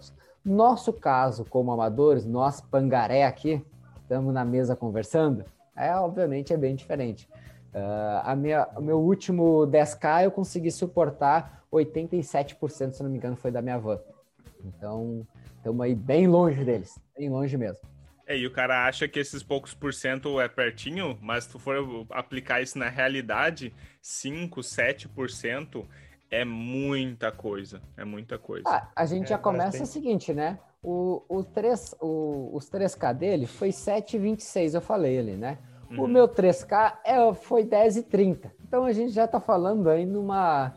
[SPEAKER 3] Nosso caso, como amadores, nós pangaré aqui, estamos na mesa conversando, é obviamente é bem diferente. Uh, a minha, o meu último 10K eu consegui suportar 87%, se não me engano, foi da minha van. Então, estamos aí bem longe deles, bem longe mesmo.
[SPEAKER 1] É, e o cara acha que esses poucos por cento é pertinho, mas se tu for aplicar isso na realidade, 5, 7% é muita coisa. É muita coisa.
[SPEAKER 3] Ah, a gente é, já começa o seguinte, né? O, o 3, o, os 3K dele foi 7,26, eu falei ali, né? Uhum. O meu 3K é, foi 10,30. Então a gente já tá falando aí numa.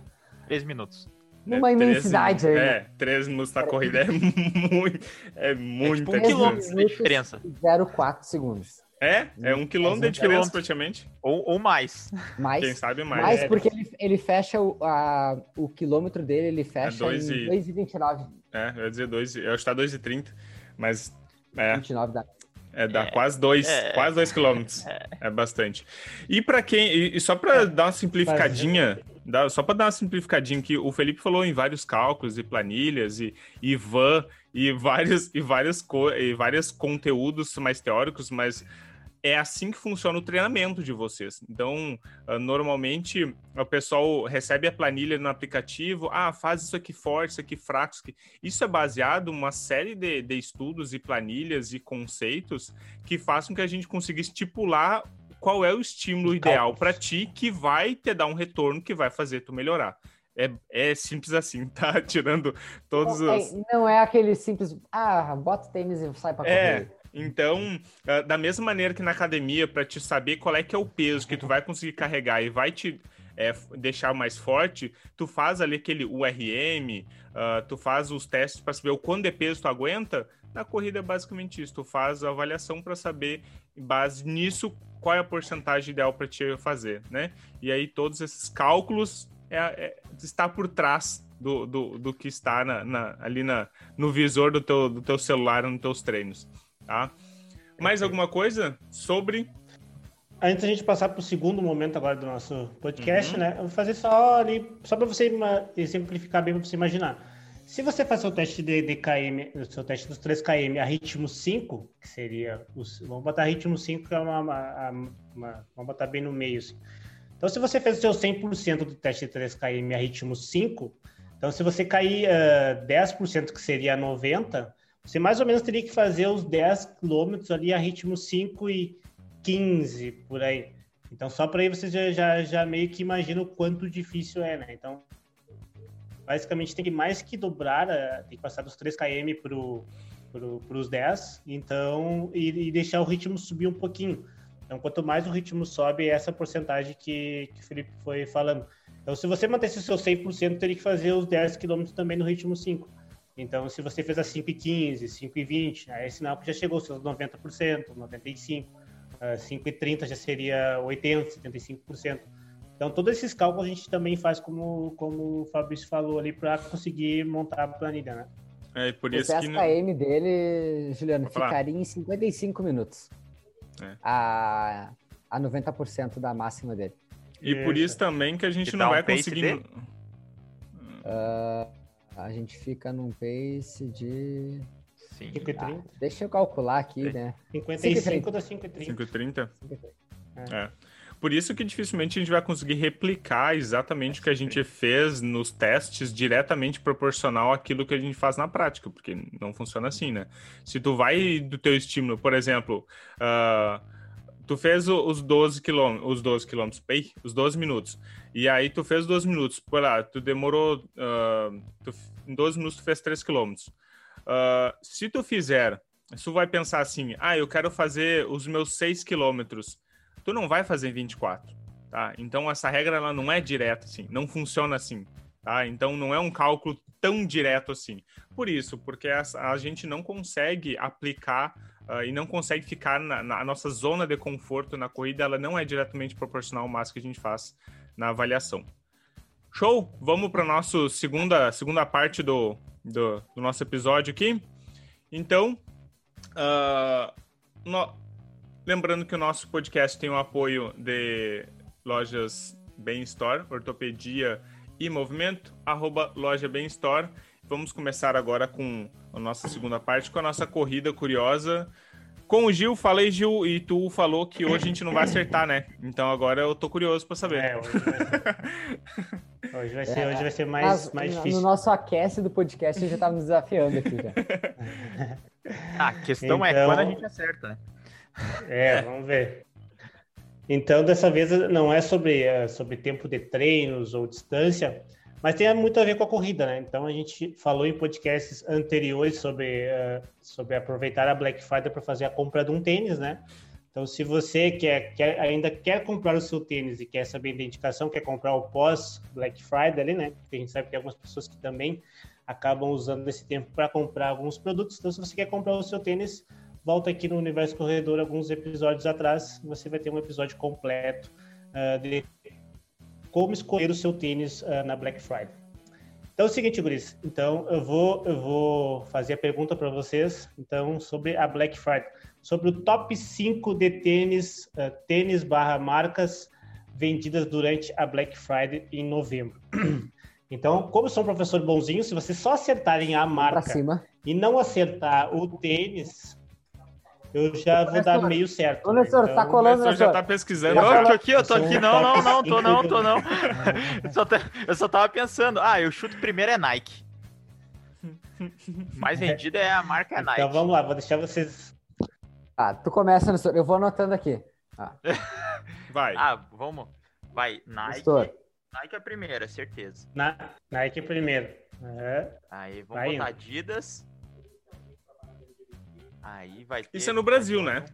[SPEAKER 4] 3 minutos
[SPEAKER 3] numa é, imensidade 13, aí.
[SPEAKER 1] É, 13 minutos na corrida é muito. É muita
[SPEAKER 4] é tipo um quilômetro de diferença.
[SPEAKER 3] 0,4 segundos.
[SPEAKER 1] É, é um quilômetro de diferença praticamente.
[SPEAKER 4] Ou, ou mais.
[SPEAKER 3] mais.
[SPEAKER 1] Quem sabe mais.
[SPEAKER 3] Mais, é. porque ele, ele fecha o, a, o quilômetro dele, ele fecha é em 2,29.
[SPEAKER 1] É, eu ia dizer 2, eu acho que tá 2,30, mas... É.
[SPEAKER 3] 29 dá.
[SPEAKER 1] É, dá é, quase dois, é, quase dois quilômetros. É. é bastante. E para quem, e, e só para dar uma simplificadinha, dá, só para dar uma simplificadinha que o Felipe falou em vários cálculos e planilhas e, e van e vários e vários e vários conteúdos mais teóricos, mas é assim que funciona o treinamento de vocês. Então, uh, normalmente o pessoal recebe a planilha no aplicativo, ah, faz isso aqui forte, isso aqui fraco. Isso, aqui. isso é baseado em uma série de, de estudos e planilhas e conceitos que façam que a gente consiga estipular qual é o estímulo ideal para ti que vai te dar um retorno que vai fazer tu melhorar. É, é simples assim, tá? Tirando todos
[SPEAKER 3] não,
[SPEAKER 1] os.
[SPEAKER 3] É, não é aquele simples, ah, bota tênis e sai para é, correr.
[SPEAKER 1] Então, ah, da mesma maneira que na academia, para te saber qual é que é o peso que tu vai conseguir carregar e vai te é, deixar mais forte, tu faz ali aquele URM, uh, tu faz os testes para saber o quanto de peso tu aguenta. Na corrida é basicamente isso, tu faz a avaliação para saber, base nisso, qual é a porcentagem ideal para te fazer, né? E aí todos esses cálculos é, é, está por trás do, do, do que está na, na, ali na, no visor do teu, do teu celular nos teus treinos tá? Mais alguma coisa sobre
[SPEAKER 2] antes a gente passar para o segundo momento agora do nosso podcast, uhum. né? Eu vou fazer só ali, só para você exemplificar bem para você imaginar. Se você faz o teste de, de KM, o seu teste dos 3 km a ritmo 5, que seria os, vamos botar ritmo 5 que é uma, uma, uma, vamos botar bem no meio assim. Então se você fez o seu 100% do teste de 3 km a ritmo 5, então se você cair uh, 10% que seria 90, você mais ou menos teria que fazer os 10 quilômetros ali a ritmo 5 e 15, por aí. Então, só para aí você já, já, já, meio que imagina o quanto difícil é, né? Então, basicamente tem que mais que dobrar, eh, tem que passar dos 3 km para os 10, então, e, e, deixar o ritmo subir um pouquinho. Então, quanto mais o ritmo sobe, é essa porcentagem que, que o Felipe foi falando. Então, se você mantesse o seu 100%, teria que fazer os 10 km também no ritmo 5. Então, se você fez a 5,15, 5,20, aí é sinal que já chegou aos seus 90%, 95%, 5,30 já seria 80%, 75%. Então, todos esses cálculos a gente também faz, como, como o Fabrício falou ali, para conseguir montar a planilha, né?
[SPEAKER 1] É, por isso
[SPEAKER 3] o SKM dele, Juliano, ficaria em 55 minutos. É. A, a 90% da máxima dele.
[SPEAKER 1] E por isso também que a gente que não vai conseguir...
[SPEAKER 3] Uh, a gente fica num pace de.
[SPEAKER 2] 5,30. Ah,
[SPEAKER 3] deixa eu calcular aqui, é. né?
[SPEAKER 2] 55 da 5,30.
[SPEAKER 1] 5,30? É. é. Por isso que dificilmente a gente vai conseguir replicar exatamente o que a gente fez nos testes diretamente proporcional àquilo que a gente faz na prática, porque não funciona assim, né? Se tu vai do teu estímulo, por exemplo, uh, tu fez os 12 quilômetros, os 12 quilômetros, os 12 minutos, e aí tu fez 12 minutos, por lá, tu demorou, uh, tu, em 12 minutos tu fez 3 quilômetros. Uh, se tu fizer, tu vai pensar assim, ah, eu quero fazer os meus 6 quilômetros, tu não vai fazer em 24, tá? Então essa regra ela não é direta assim, não funciona assim, tá? Então não é um cálculo tão direto assim. Por isso, porque a, a gente não consegue aplicar uh, e não consegue ficar na, na, nossa zona de conforto na corrida, ela não é diretamente proporcional ao máximo que a gente faz na avaliação. Show? Vamos para a nossa segunda, segunda parte do, do, do, nosso episódio aqui. Então, uh, no, lembrando que o nosso podcast tem o apoio de lojas Bem Store, ortopedia e movimento, arroba loja Bem Store. Vamos começar agora com a nossa segunda parte, com a nossa corrida curiosa. Com o Gil, falei, Gil, e tu falou que hoje a gente não vai acertar, né? Então agora eu tô curioso para saber. É, hoje vai
[SPEAKER 2] ser, hoje vai ser, é, hoje vai ser mais, mas, mais difícil.
[SPEAKER 3] No nosso aquece do podcast, a gente já tava nos desafiando aqui já.
[SPEAKER 4] Ah, a questão então, é quando a gente acerta, né?
[SPEAKER 2] É, vamos ver. Então, dessa vez não é sobre, é sobre tempo de treinos ou distância, mas tem muito a ver com a corrida, né? Então a gente falou em podcasts anteriores sobre, uh, sobre aproveitar a Black Friday para fazer a compra de um tênis, né? Então, se você quer, quer, ainda quer comprar o seu tênis e quer saber a indicação, quer comprar o pós Black Friday ali, né? Porque a gente sabe que tem algumas pessoas que também acabam usando esse tempo para comprar alguns produtos. Então, se você quer comprar o seu tênis, volta aqui no Universo Corredor alguns episódios atrás. Você vai ter um episódio completo uh, de como escolher o seu tênis uh, na Black Friday. Então é o seguinte, Guris. Então eu vou eu vou fazer a pergunta para vocês, então sobre a Black Friday, sobre o top 5 de tênis, uh, tênis barra marcas vendidas durante a Black Friday em novembro. Então, como eu sou um professor bonzinho, se vocês só acertarem a marca e não acertar o tênis, eu já vou dar meio certo.
[SPEAKER 3] Ô, Nessor, tá então... tá colando,
[SPEAKER 1] Nessor? já tá pesquisando.
[SPEAKER 4] Eu tô aqui, eu tô aqui. Não, não, não, tô não, tô não. Eu só, eu só tava pensando. Ah, eu chuto primeiro é Nike. Mais vendida é a marca é Nike.
[SPEAKER 2] Então vamos lá, vou deixar vocês.
[SPEAKER 3] Ah, tu começa, Nessor. Eu vou anotando aqui.
[SPEAKER 4] Ah. Vai. Ah, vamos. Vai, Nike. Nestor. Nike é a primeira, certeza.
[SPEAKER 2] Na... Nike é primeiro.
[SPEAKER 4] É. Aí, vamos vai botar indo. Adidas. Aí vai ter...
[SPEAKER 1] Isso é no Brasil, né?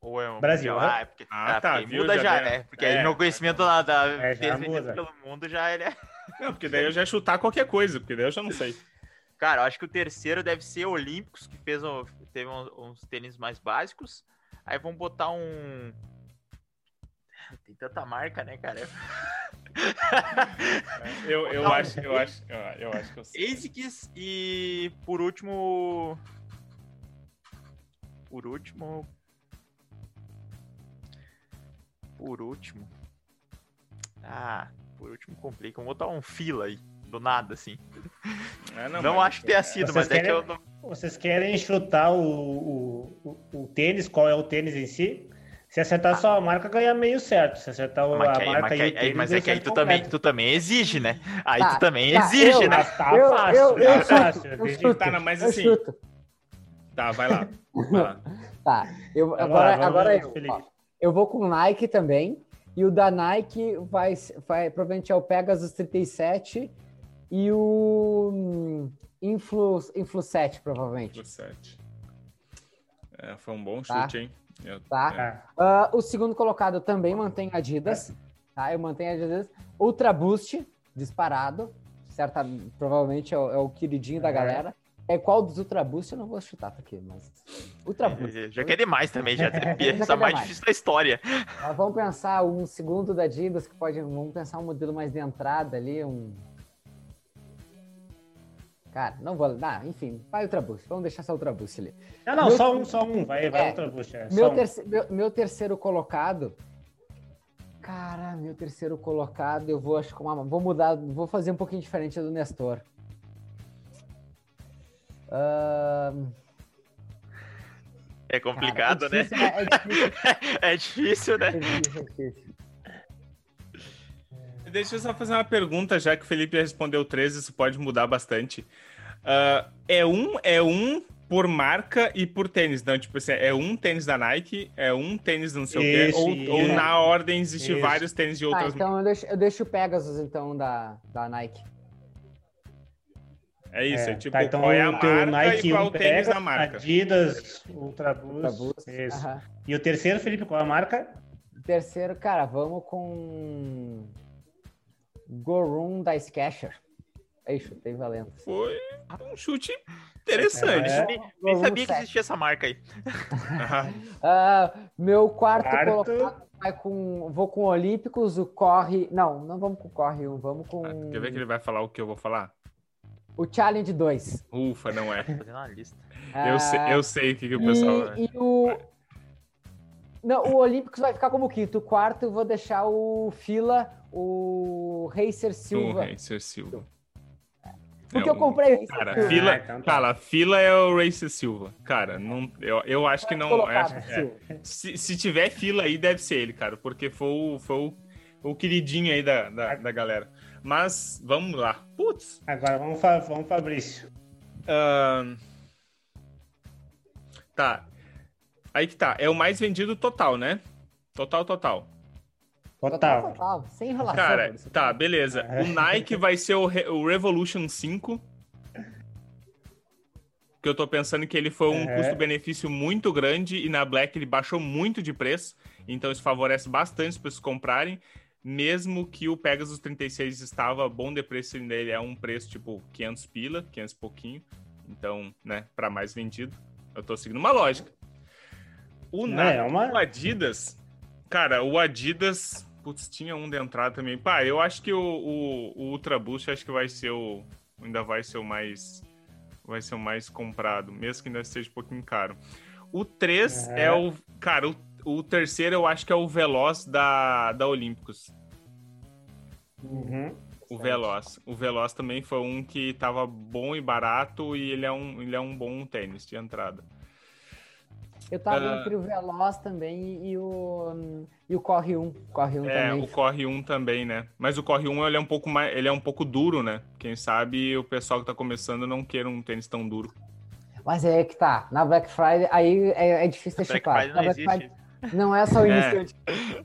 [SPEAKER 2] Ou é um Brasil,
[SPEAKER 4] ah, é porque, ah, ah, tá, porque viu, muda já, já né? Porque é, aí meu conhecimento da, da é, pelo mundo já ele é...
[SPEAKER 1] Não, porque daí eu já chutar qualquer coisa, porque daí eu já não sei.
[SPEAKER 4] Cara, eu acho que o terceiro deve ser Olímpicos, que fez um, teve uns, uns tênis mais básicos. Aí vamos botar um. Tem tanta marca, né, cara?
[SPEAKER 1] eu, eu, acho, eu, acho, eu, eu acho que eu sei.
[SPEAKER 4] ASICS e por último por último. Por último. Ah, por último complica. Vamos botar um fila aí. Do nada, assim. É, não, não acho que tenha sido, mas
[SPEAKER 2] querem,
[SPEAKER 4] é que eu não...
[SPEAKER 2] Vocês querem chutar o, o, o, o, tênis? Qual é o tênis em si? Se acertar ah. só a marca, ganha meio certo. Se acertar mas a marca mas, e o tênis,
[SPEAKER 4] Mas é que aí tu também, tu também exige, né? Aí tá, tu também tá, exige,
[SPEAKER 2] eu,
[SPEAKER 4] né?
[SPEAKER 2] Tá eu, fácil, eu, eu, tá fácil.
[SPEAKER 3] Eu, eu, tá,
[SPEAKER 1] mas assim... Tá, vai lá. Vai lá.
[SPEAKER 3] tá, eu, agora, agora, agora eu, ó, eu vou com Nike também. E o da Nike vai, vai provavelmente é o Pegasus 37 e o hum, Influ, Influ 7, provavelmente.
[SPEAKER 1] Influ 7. É, foi um bom tá. chute, hein?
[SPEAKER 3] Eu, tá. É. Uh, o segundo colocado também mantém Adidas. Tá? Eu mantenho Adidas. Ultra Boost, disparado. Certa, provavelmente é o, é o queridinho é. da galera. É qual dos Ultra Boost eu não vou chutar tá aqui, mas. Ultra é,
[SPEAKER 4] Boost. Já quer demais também, já. Essa mais difícil da história.
[SPEAKER 3] Mas vamos pensar um segundo da Adidas que pode. Vamos pensar um modelo mais de entrada ali, um. Cara, não vou. Ah, enfim, vai Ultra Boost. Vamos deixar só Ultra Boost ali.
[SPEAKER 2] Não, não, meu... só um, só um. Vai, vai é, Ultra Boost. É,
[SPEAKER 3] meu, terce... meu, meu terceiro colocado. Cara, meu terceiro colocado, eu vou acho que uma... vou mudar, vou fazer um pouquinho diferente do Nestor.
[SPEAKER 4] É complicado, Cara, é difícil, né? né? É difícil, né? É difícil, é difícil.
[SPEAKER 1] Deixa eu só fazer uma pergunta, já que o Felipe respondeu 13, isso pode mudar bastante. Uh, é um é um por marca e por tênis, não? Tipo assim, é um tênis da Nike, é um tênis não sei o quê, ou, ou na ordem existe vários tênis de outras
[SPEAKER 3] ah, então eu deixo, eu deixo o Pegasus, então, da, da Nike.
[SPEAKER 1] É isso, é, é tipo, tá, então qual é a marca Nike e qual o tênis da marca.
[SPEAKER 2] Adidas, Ultra Boost, Ultra Boost isso. E o terceiro, Felipe, qual é a marca?
[SPEAKER 3] terceiro, cara, vamos com Gorum da Sketcher. Aí, chutei valendo.
[SPEAKER 1] Foi um chute interessante. É,
[SPEAKER 4] nem, nem sabia que existia essa marca aí.
[SPEAKER 3] uh, meu quarto, quarto. colocado vai com. Vou com Olímpicos, o Corre. Não, não vamos com o Corre 1, vamos com. Ah,
[SPEAKER 1] quer ver que ele vai falar o que eu vou falar?
[SPEAKER 3] O Challenge 2.
[SPEAKER 1] Ufa, não é. Fazendo uma lista. Eu, sei, eu sei o que, que o pessoal.
[SPEAKER 3] E, e o. Não, o Olímpicos vai ficar como quinto. O quarto eu vou deixar o Fila, o Racer Silva.
[SPEAKER 1] O Racer Silva.
[SPEAKER 3] Porque é, eu comprei o
[SPEAKER 1] Racer cara, Silva. Fila, ah, então tá. Cara, fila é o Racer Silva. Cara, não, eu, eu acho que não. Acho, é, se, se tiver fila aí, deve ser ele, cara, porque foi o, foi o, o queridinho aí da, da, da galera. Mas vamos lá. Putz.
[SPEAKER 2] Agora vamos, vamos Fabrício.
[SPEAKER 1] Uh... Tá. Aí que tá. É o mais vendido total, né? Total, total.
[SPEAKER 2] Total. total,
[SPEAKER 3] Sem enrolação.
[SPEAKER 1] Cara, tá, beleza. O Nike vai ser o, Re o Revolution 5. Que eu tô pensando que ele foi um é. custo-benefício muito grande e na Black ele baixou muito de preço. Então isso favorece bastante as pessoas comprarem. Mesmo que o Pegasus 36 estava bom de preço nele, é um preço tipo 500 pila, 500 e pouquinho. Então, né, para mais vendido. Eu tô seguindo uma lógica. O, é, é uma... o Adidas, cara, o Adidas Putz, tinha um de entrada também. Pá, eu acho que o, o, o, Ultra Boost acho que vai ser o. Ainda vai ser o mais. Vai ser o mais comprado, mesmo que ainda seja um pouquinho caro. O 3 é, é o. Cara, o, o, terceiro eu acho que é o Veloz da, da Olímpicos.
[SPEAKER 2] Uhum.
[SPEAKER 1] O Veloz. O Veloz também foi um que tava bom e barato e ele é um, ele é um bom tênis de entrada.
[SPEAKER 3] Eu tava uh, entre o Veloz também e o, e o Corre 1. Corre 1
[SPEAKER 1] é,
[SPEAKER 3] também.
[SPEAKER 1] o Corre 1 também, né? Mas o Corre 1 ele é um pouco mais, ele é um pouco duro, né? Quem sabe o pessoal que tá começando não queira um tênis tão duro.
[SPEAKER 3] Mas é que tá. Na Black Friday, aí é, é difícil ter chupar. Na Black Friday não é só o iniciante.
[SPEAKER 1] É.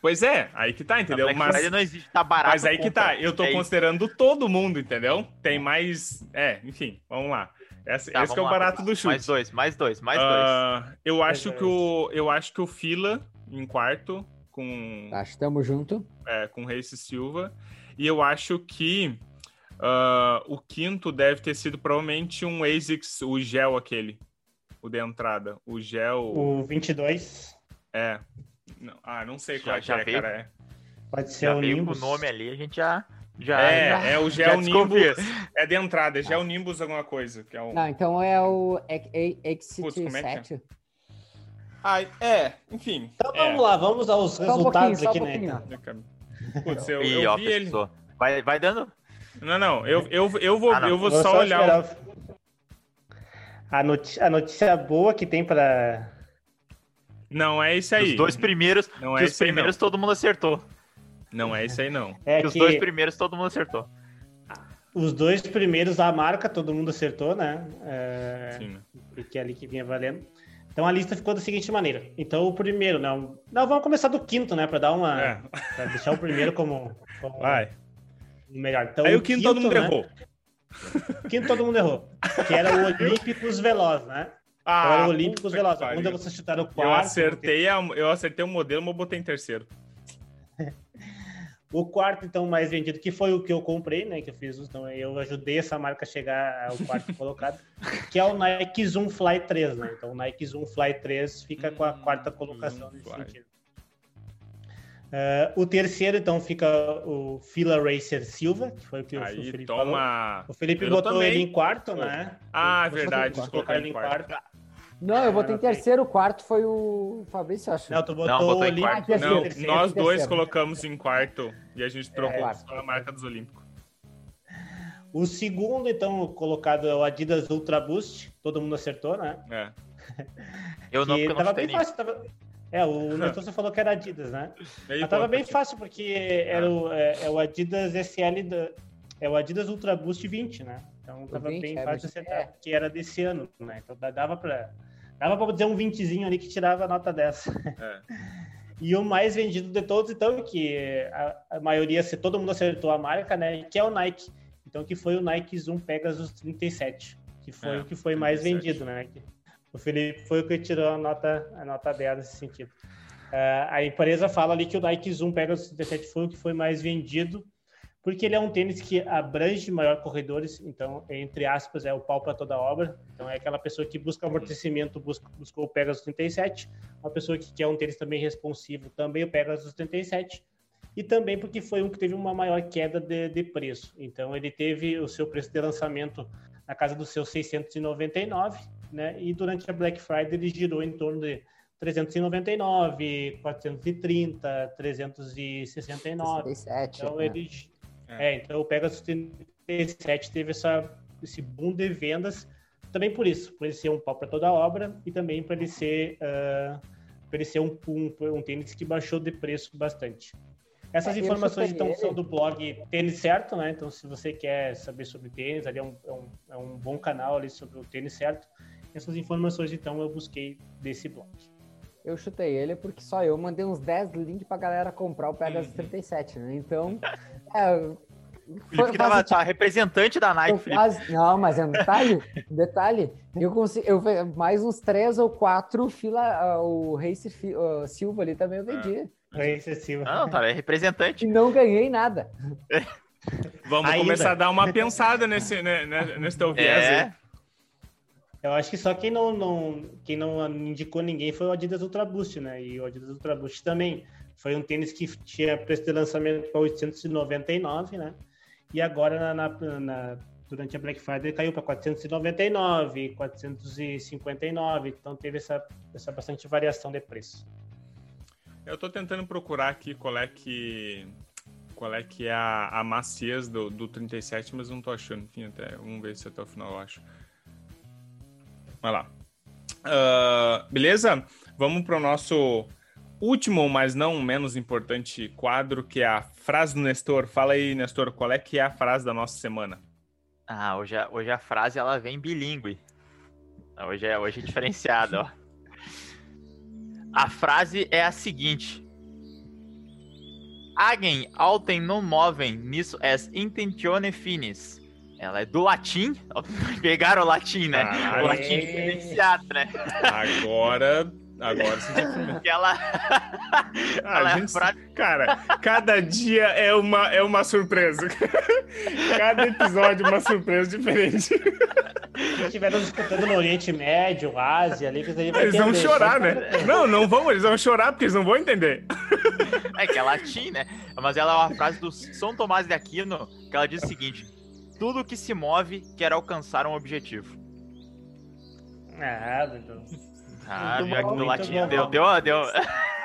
[SPEAKER 1] Pois é, aí que tá, entendeu?
[SPEAKER 4] Mas não existe, tá barato.
[SPEAKER 1] Mas aí que tá, eu tô é considerando todo mundo, entendeu? Tem mais. É, enfim, vamos lá. Esse, tá, esse é o barato lá, do chute.
[SPEAKER 4] Mais dois, mais dois, mais uh,
[SPEAKER 1] dois. Eu acho, que o, eu acho que o Fila em quarto com.
[SPEAKER 3] Acho que estamos junto.
[SPEAKER 1] É, com Race Silva. E eu acho que uh, o quinto deve ter sido provavelmente um ASICS, o gel aquele. O de entrada. O gel.
[SPEAKER 2] O 22.
[SPEAKER 1] É. ah, não sei qual já, é, já é, veio, cara. É.
[SPEAKER 2] Pode ser já o
[SPEAKER 4] veio
[SPEAKER 2] Nimbus.
[SPEAKER 4] com o nome ali, a gente já. Já,
[SPEAKER 1] é, já, é o Gel Nimbus. É de entrada, é Gel Nimbus alguma coisa. Que é o...
[SPEAKER 3] Não, então é o Exit 7. É,
[SPEAKER 1] ah, é, enfim.
[SPEAKER 2] Então é. vamos lá, vamos aos só resultados um aqui, um né?
[SPEAKER 1] Putz, eu, eu, eu vi ele.
[SPEAKER 4] Vai, vai dando?
[SPEAKER 1] Não, não, eu, eu, eu vou, ah, não. eu vou, vou só, só olhar. O...
[SPEAKER 2] A, notícia, a notícia boa que tem para.
[SPEAKER 1] Não é isso aí.
[SPEAKER 4] Os dois primeiros, não é os primeiros todo mundo acertou.
[SPEAKER 1] Não é isso aí, não.
[SPEAKER 4] É os dois primeiros todo mundo acertou.
[SPEAKER 2] Os dois primeiros, a marca, todo mundo acertou, né? É... Sim. Porque é ali que vinha valendo. Então a lista ficou da seguinte maneira. Então o primeiro, não. Não, vamos começar do quinto, né? Para dar uma. É. Pra deixar o primeiro como. como
[SPEAKER 1] Vai.
[SPEAKER 2] O melhor. Então,
[SPEAKER 1] Aí o quinto, quinto todo mundo né? errou.
[SPEAKER 2] O quinto todo mundo errou. Que era o Olímpicos Veloz, né? Ah, então, era Olímpicos Veloz. Onde você chutaram o quarto.
[SPEAKER 1] Eu acertei, a, eu acertei o modelo, mas eu botei em terceiro.
[SPEAKER 2] O quarto, então, mais vendido, que foi o que eu comprei, né? Que eu fiz, então eu ajudei essa marca a chegar ao quarto colocado, que é o Nike Zoom Fly 3, né? Então o Nike Zoom Fly 3 fica com a hum, quarta colocação nesse Fly. sentido. Uh, o terceiro, então, fica o Fila Racer Silva, que foi o que Aí, o Felipe toma... falou. O Felipe eu botou também. ele em quarto, né?
[SPEAKER 1] Ah, verdade. Colocar ele em quarto. quarto.
[SPEAKER 3] Não, eu botei em terceiro, o quarto foi o Fabrício, acho.
[SPEAKER 2] Não, tu botou não, botou
[SPEAKER 1] em quarto. Ah, não, terceiro, nós dois terceiro. colocamos em quarto e a gente trocou é, a marca dos Olímpicos.
[SPEAKER 2] O segundo, então, colocado é o Adidas Ultra Boost. Todo mundo acertou, né?
[SPEAKER 1] É.
[SPEAKER 4] Eu não, porque
[SPEAKER 2] tava bem fácil. Tava... É, o Neto você falou que era Adidas, né? Meio Mas tava bem fácil, porque era o, é, é, o Adidas SL, da, é o Adidas Ultra Boost 20, né? Então tava 20, bem fácil de acertar, é. porque era desse ano, né? Então dava pra Dava para dizer um 20zinho ali que tirava a nota dessa. É. e o mais vendido de todos, então, que a, a, maioria, se todo mundo acertou a marca, né? Que é o Nike. Então, que foi o Nike Zoom Pegasus 37, que foi é, o que foi 37. mais vendido, né? O Felipe foi o que tirou a nota, a nota dela nesse sentido. Uh, a empresa fala ali que o Nike Zoom Pegasus 37 foi o que foi mais vendido porque ele é um tênis que abrange maior corredores, então, entre aspas, é o pau para toda obra. Então, é aquela pessoa que busca amortecimento, busca, buscou o Pegasus 37, uma pessoa que quer um tênis também responsivo, também o Pegasus 37, e também porque foi um que teve uma maior queda de, de preço. Então, ele teve o seu preço de lançamento na casa dos seus 699, né? E durante a Black Friday ele girou em torno de 399, 430, 369. 67, então, né? ele, é. é. então o Pegasus 37 teve essa, esse boom de vendas também por isso, por ele ser um pau para toda a obra e também para ele ser, uh, ele ser um, um, um, tênis que baixou de preço bastante. Essas é, informações então são do blog Tênis Certo, né? Então se você quer saber sobre tênis, ali é um, é um, é um bom canal ali sobre o Tênis Certo. Essas informações então eu busquei desse blog.
[SPEAKER 3] Eu chutei ele porque só eu mandei uns 10 links pra galera comprar o Pegasus 37, né? Então, é,
[SPEAKER 4] Felipe que tava, tá representante da Nike.
[SPEAKER 3] Não, mas é um detalhe, detalhe. Eu consigo, eu mais uns três ou quatro fila, uh, o Race uh, Silva ali também eu vendi.
[SPEAKER 2] Ah. Race Silva.
[SPEAKER 4] Não, tá, é representante.
[SPEAKER 3] E não ganhei nada.
[SPEAKER 1] Vamos Ainda. começar a dar uma pensada nesse, né, né nesse teu viés é. aí.
[SPEAKER 2] Eu acho que só quem não, não, quem não indicou ninguém foi o Adidas Ultra Boost, né? E o Adidas Ultra Boost também foi um tênis que tinha preço de lançamento para 899, né? E agora, na, na, na durante a Black Friday, caiu para 499, 459. Então, teve essa, essa bastante variação de preço.
[SPEAKER 1] Eu estou tentando procurar aqui qual é que qual é que é a, a maciez do, do 37, mas não estou achando. Enfim, até, vamos ver se até o final eu acho. Vai lá. Uh, beleza? Vamos para o nosso último, mas não menos importante quadro, que é a frase do Nestor. Fala aí, Nestor, qual é que é a frase da nossa semana?
[SPEAKER 4] Ah, hoje a, hoje a frase ela vem bilíngue. Hoje é, hoje é diferenciado, ó. A frase é a seguinte: Agem altem non movem nisso es intentione finis. Ela é do latim. Pegaram o latim, né? Ah, o latim é... diferenciado, né?
[SPEAKER 1] Agora Agora sim.
[SPEAKER 4] ela.
[SPEAKER 1] Ah, ela gente... é Cara, cada dia é uma, é uma surpresa. cada episódio uma surpresa diferente.
[SPEAKER 2] Se estiver nos escutando no Oriente Médio, Ásia, ali, que
[SPEAKER 1] vai Eles vão chorar, né? Não, não vão, eles vão chorar porque eles não vão entender.
[SPEAKER 4] É que é latim, né? Mas ela é uma frase do São Tomás de Aquino que ela diz o seguinte: tudo que se move quer alcançar um objetivo.
[SPEAKER 2] Ah, então.
[SPEAKER 4] Ah, já que no latim deu, deu, deu.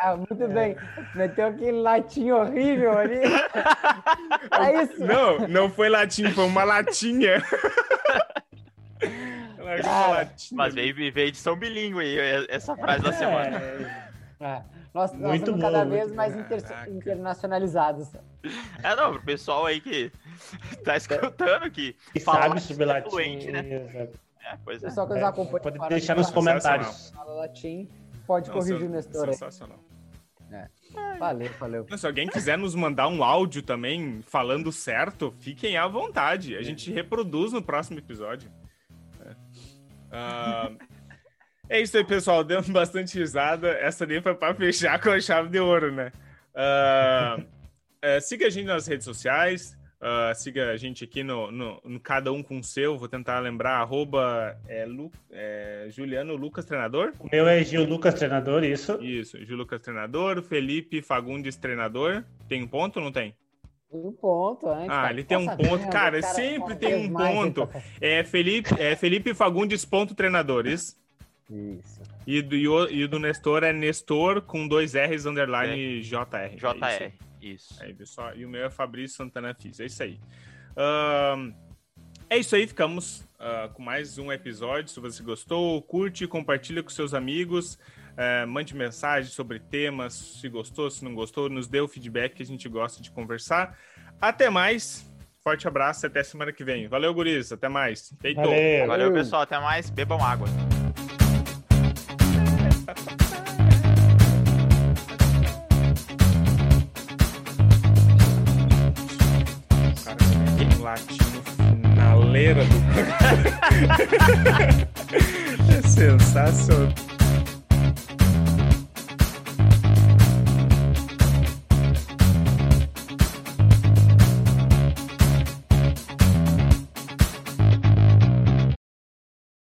[SPEAKER 3] Ah, muito bem. Meteu aquele latim horrível ali.
[SPEAKER 1] é isso. Não, não foi latim, foi uma latinha.
[SPEAKER 4] Ah, mas veio, veio de São Bilíngue essa frase da semana.
[SPEAKER 3] É. Nós, nós muito bom, cada vez mais inter, internacionalizados.
[SPEAKER 4] É, não, pro pessoal aí que tá escutando que,
[SPEAKER 2] que sabe sobre latim, fluente, né? Exato.
[SPEAKER 3] É, pois é. Pessoal que nos é, acompanha.
[SPEAKER 2] Pode deixar nos comentários.
[SPEAKER 3] Latim, pode Não, corrigir o Nestor Sensacional. É. Valeu, valeu.
[SPEAKER 1] Se alguém quiser nos mandar um áudio também falando certo, fiquem à vontade. A gente reproduz no próximo episódio. É, uh, é isso aí, pessoal. Demos bastante risada. Essa nem foi para fechar com a chave de ouro, né? Uh, uh, siga a gente nas redes sociais. Uh, siga a gente aqui no, no, no, Cada Um com o Seu. Vou tentar lembrar. Arroba é, Lu, é, Juliano Lucas Treinador.
[SPEAKER 2] O meu é Gil Lucas Treinador, isso.
[SPEAKER 1] Isso, Gil Lucas Treinador. Felipe Fagundes Treinador. Tem um ponto ou não tem?
[SPEAKER 3] Um ponto, hein?
[SPEAKER 1] Ah, ele tem um ponto. Cara, cara sempre tem um ponto. É Felipe, é Felipe Fagundes ponto treinador, isso? E do, e o do Nestor é Nestor com dois R's underline é. JR.
[SPEAKER 4] JR. É isso.
[SPEAKER 1] Aí, pessoal. E o meu é Fabrício Santana Fis. É isso aí. Uh, é isso aí. Ficamos uh, com mais um episódio. Se você gostou, curte, compartilha com seus amigos. Uh, mande mensagem sobre temas. Se gostou, se não gostou, nos dê o feedback que a gente gosta de conversar. Até mais. Forte abraço até semana que vem. Valeu, guris. Até mais.
[SPEAKER 4] Feito. Valeu, Valeu pessoal. Até mais. Bebam água.
[SPEAKER 1] finaleira do. é sensacional.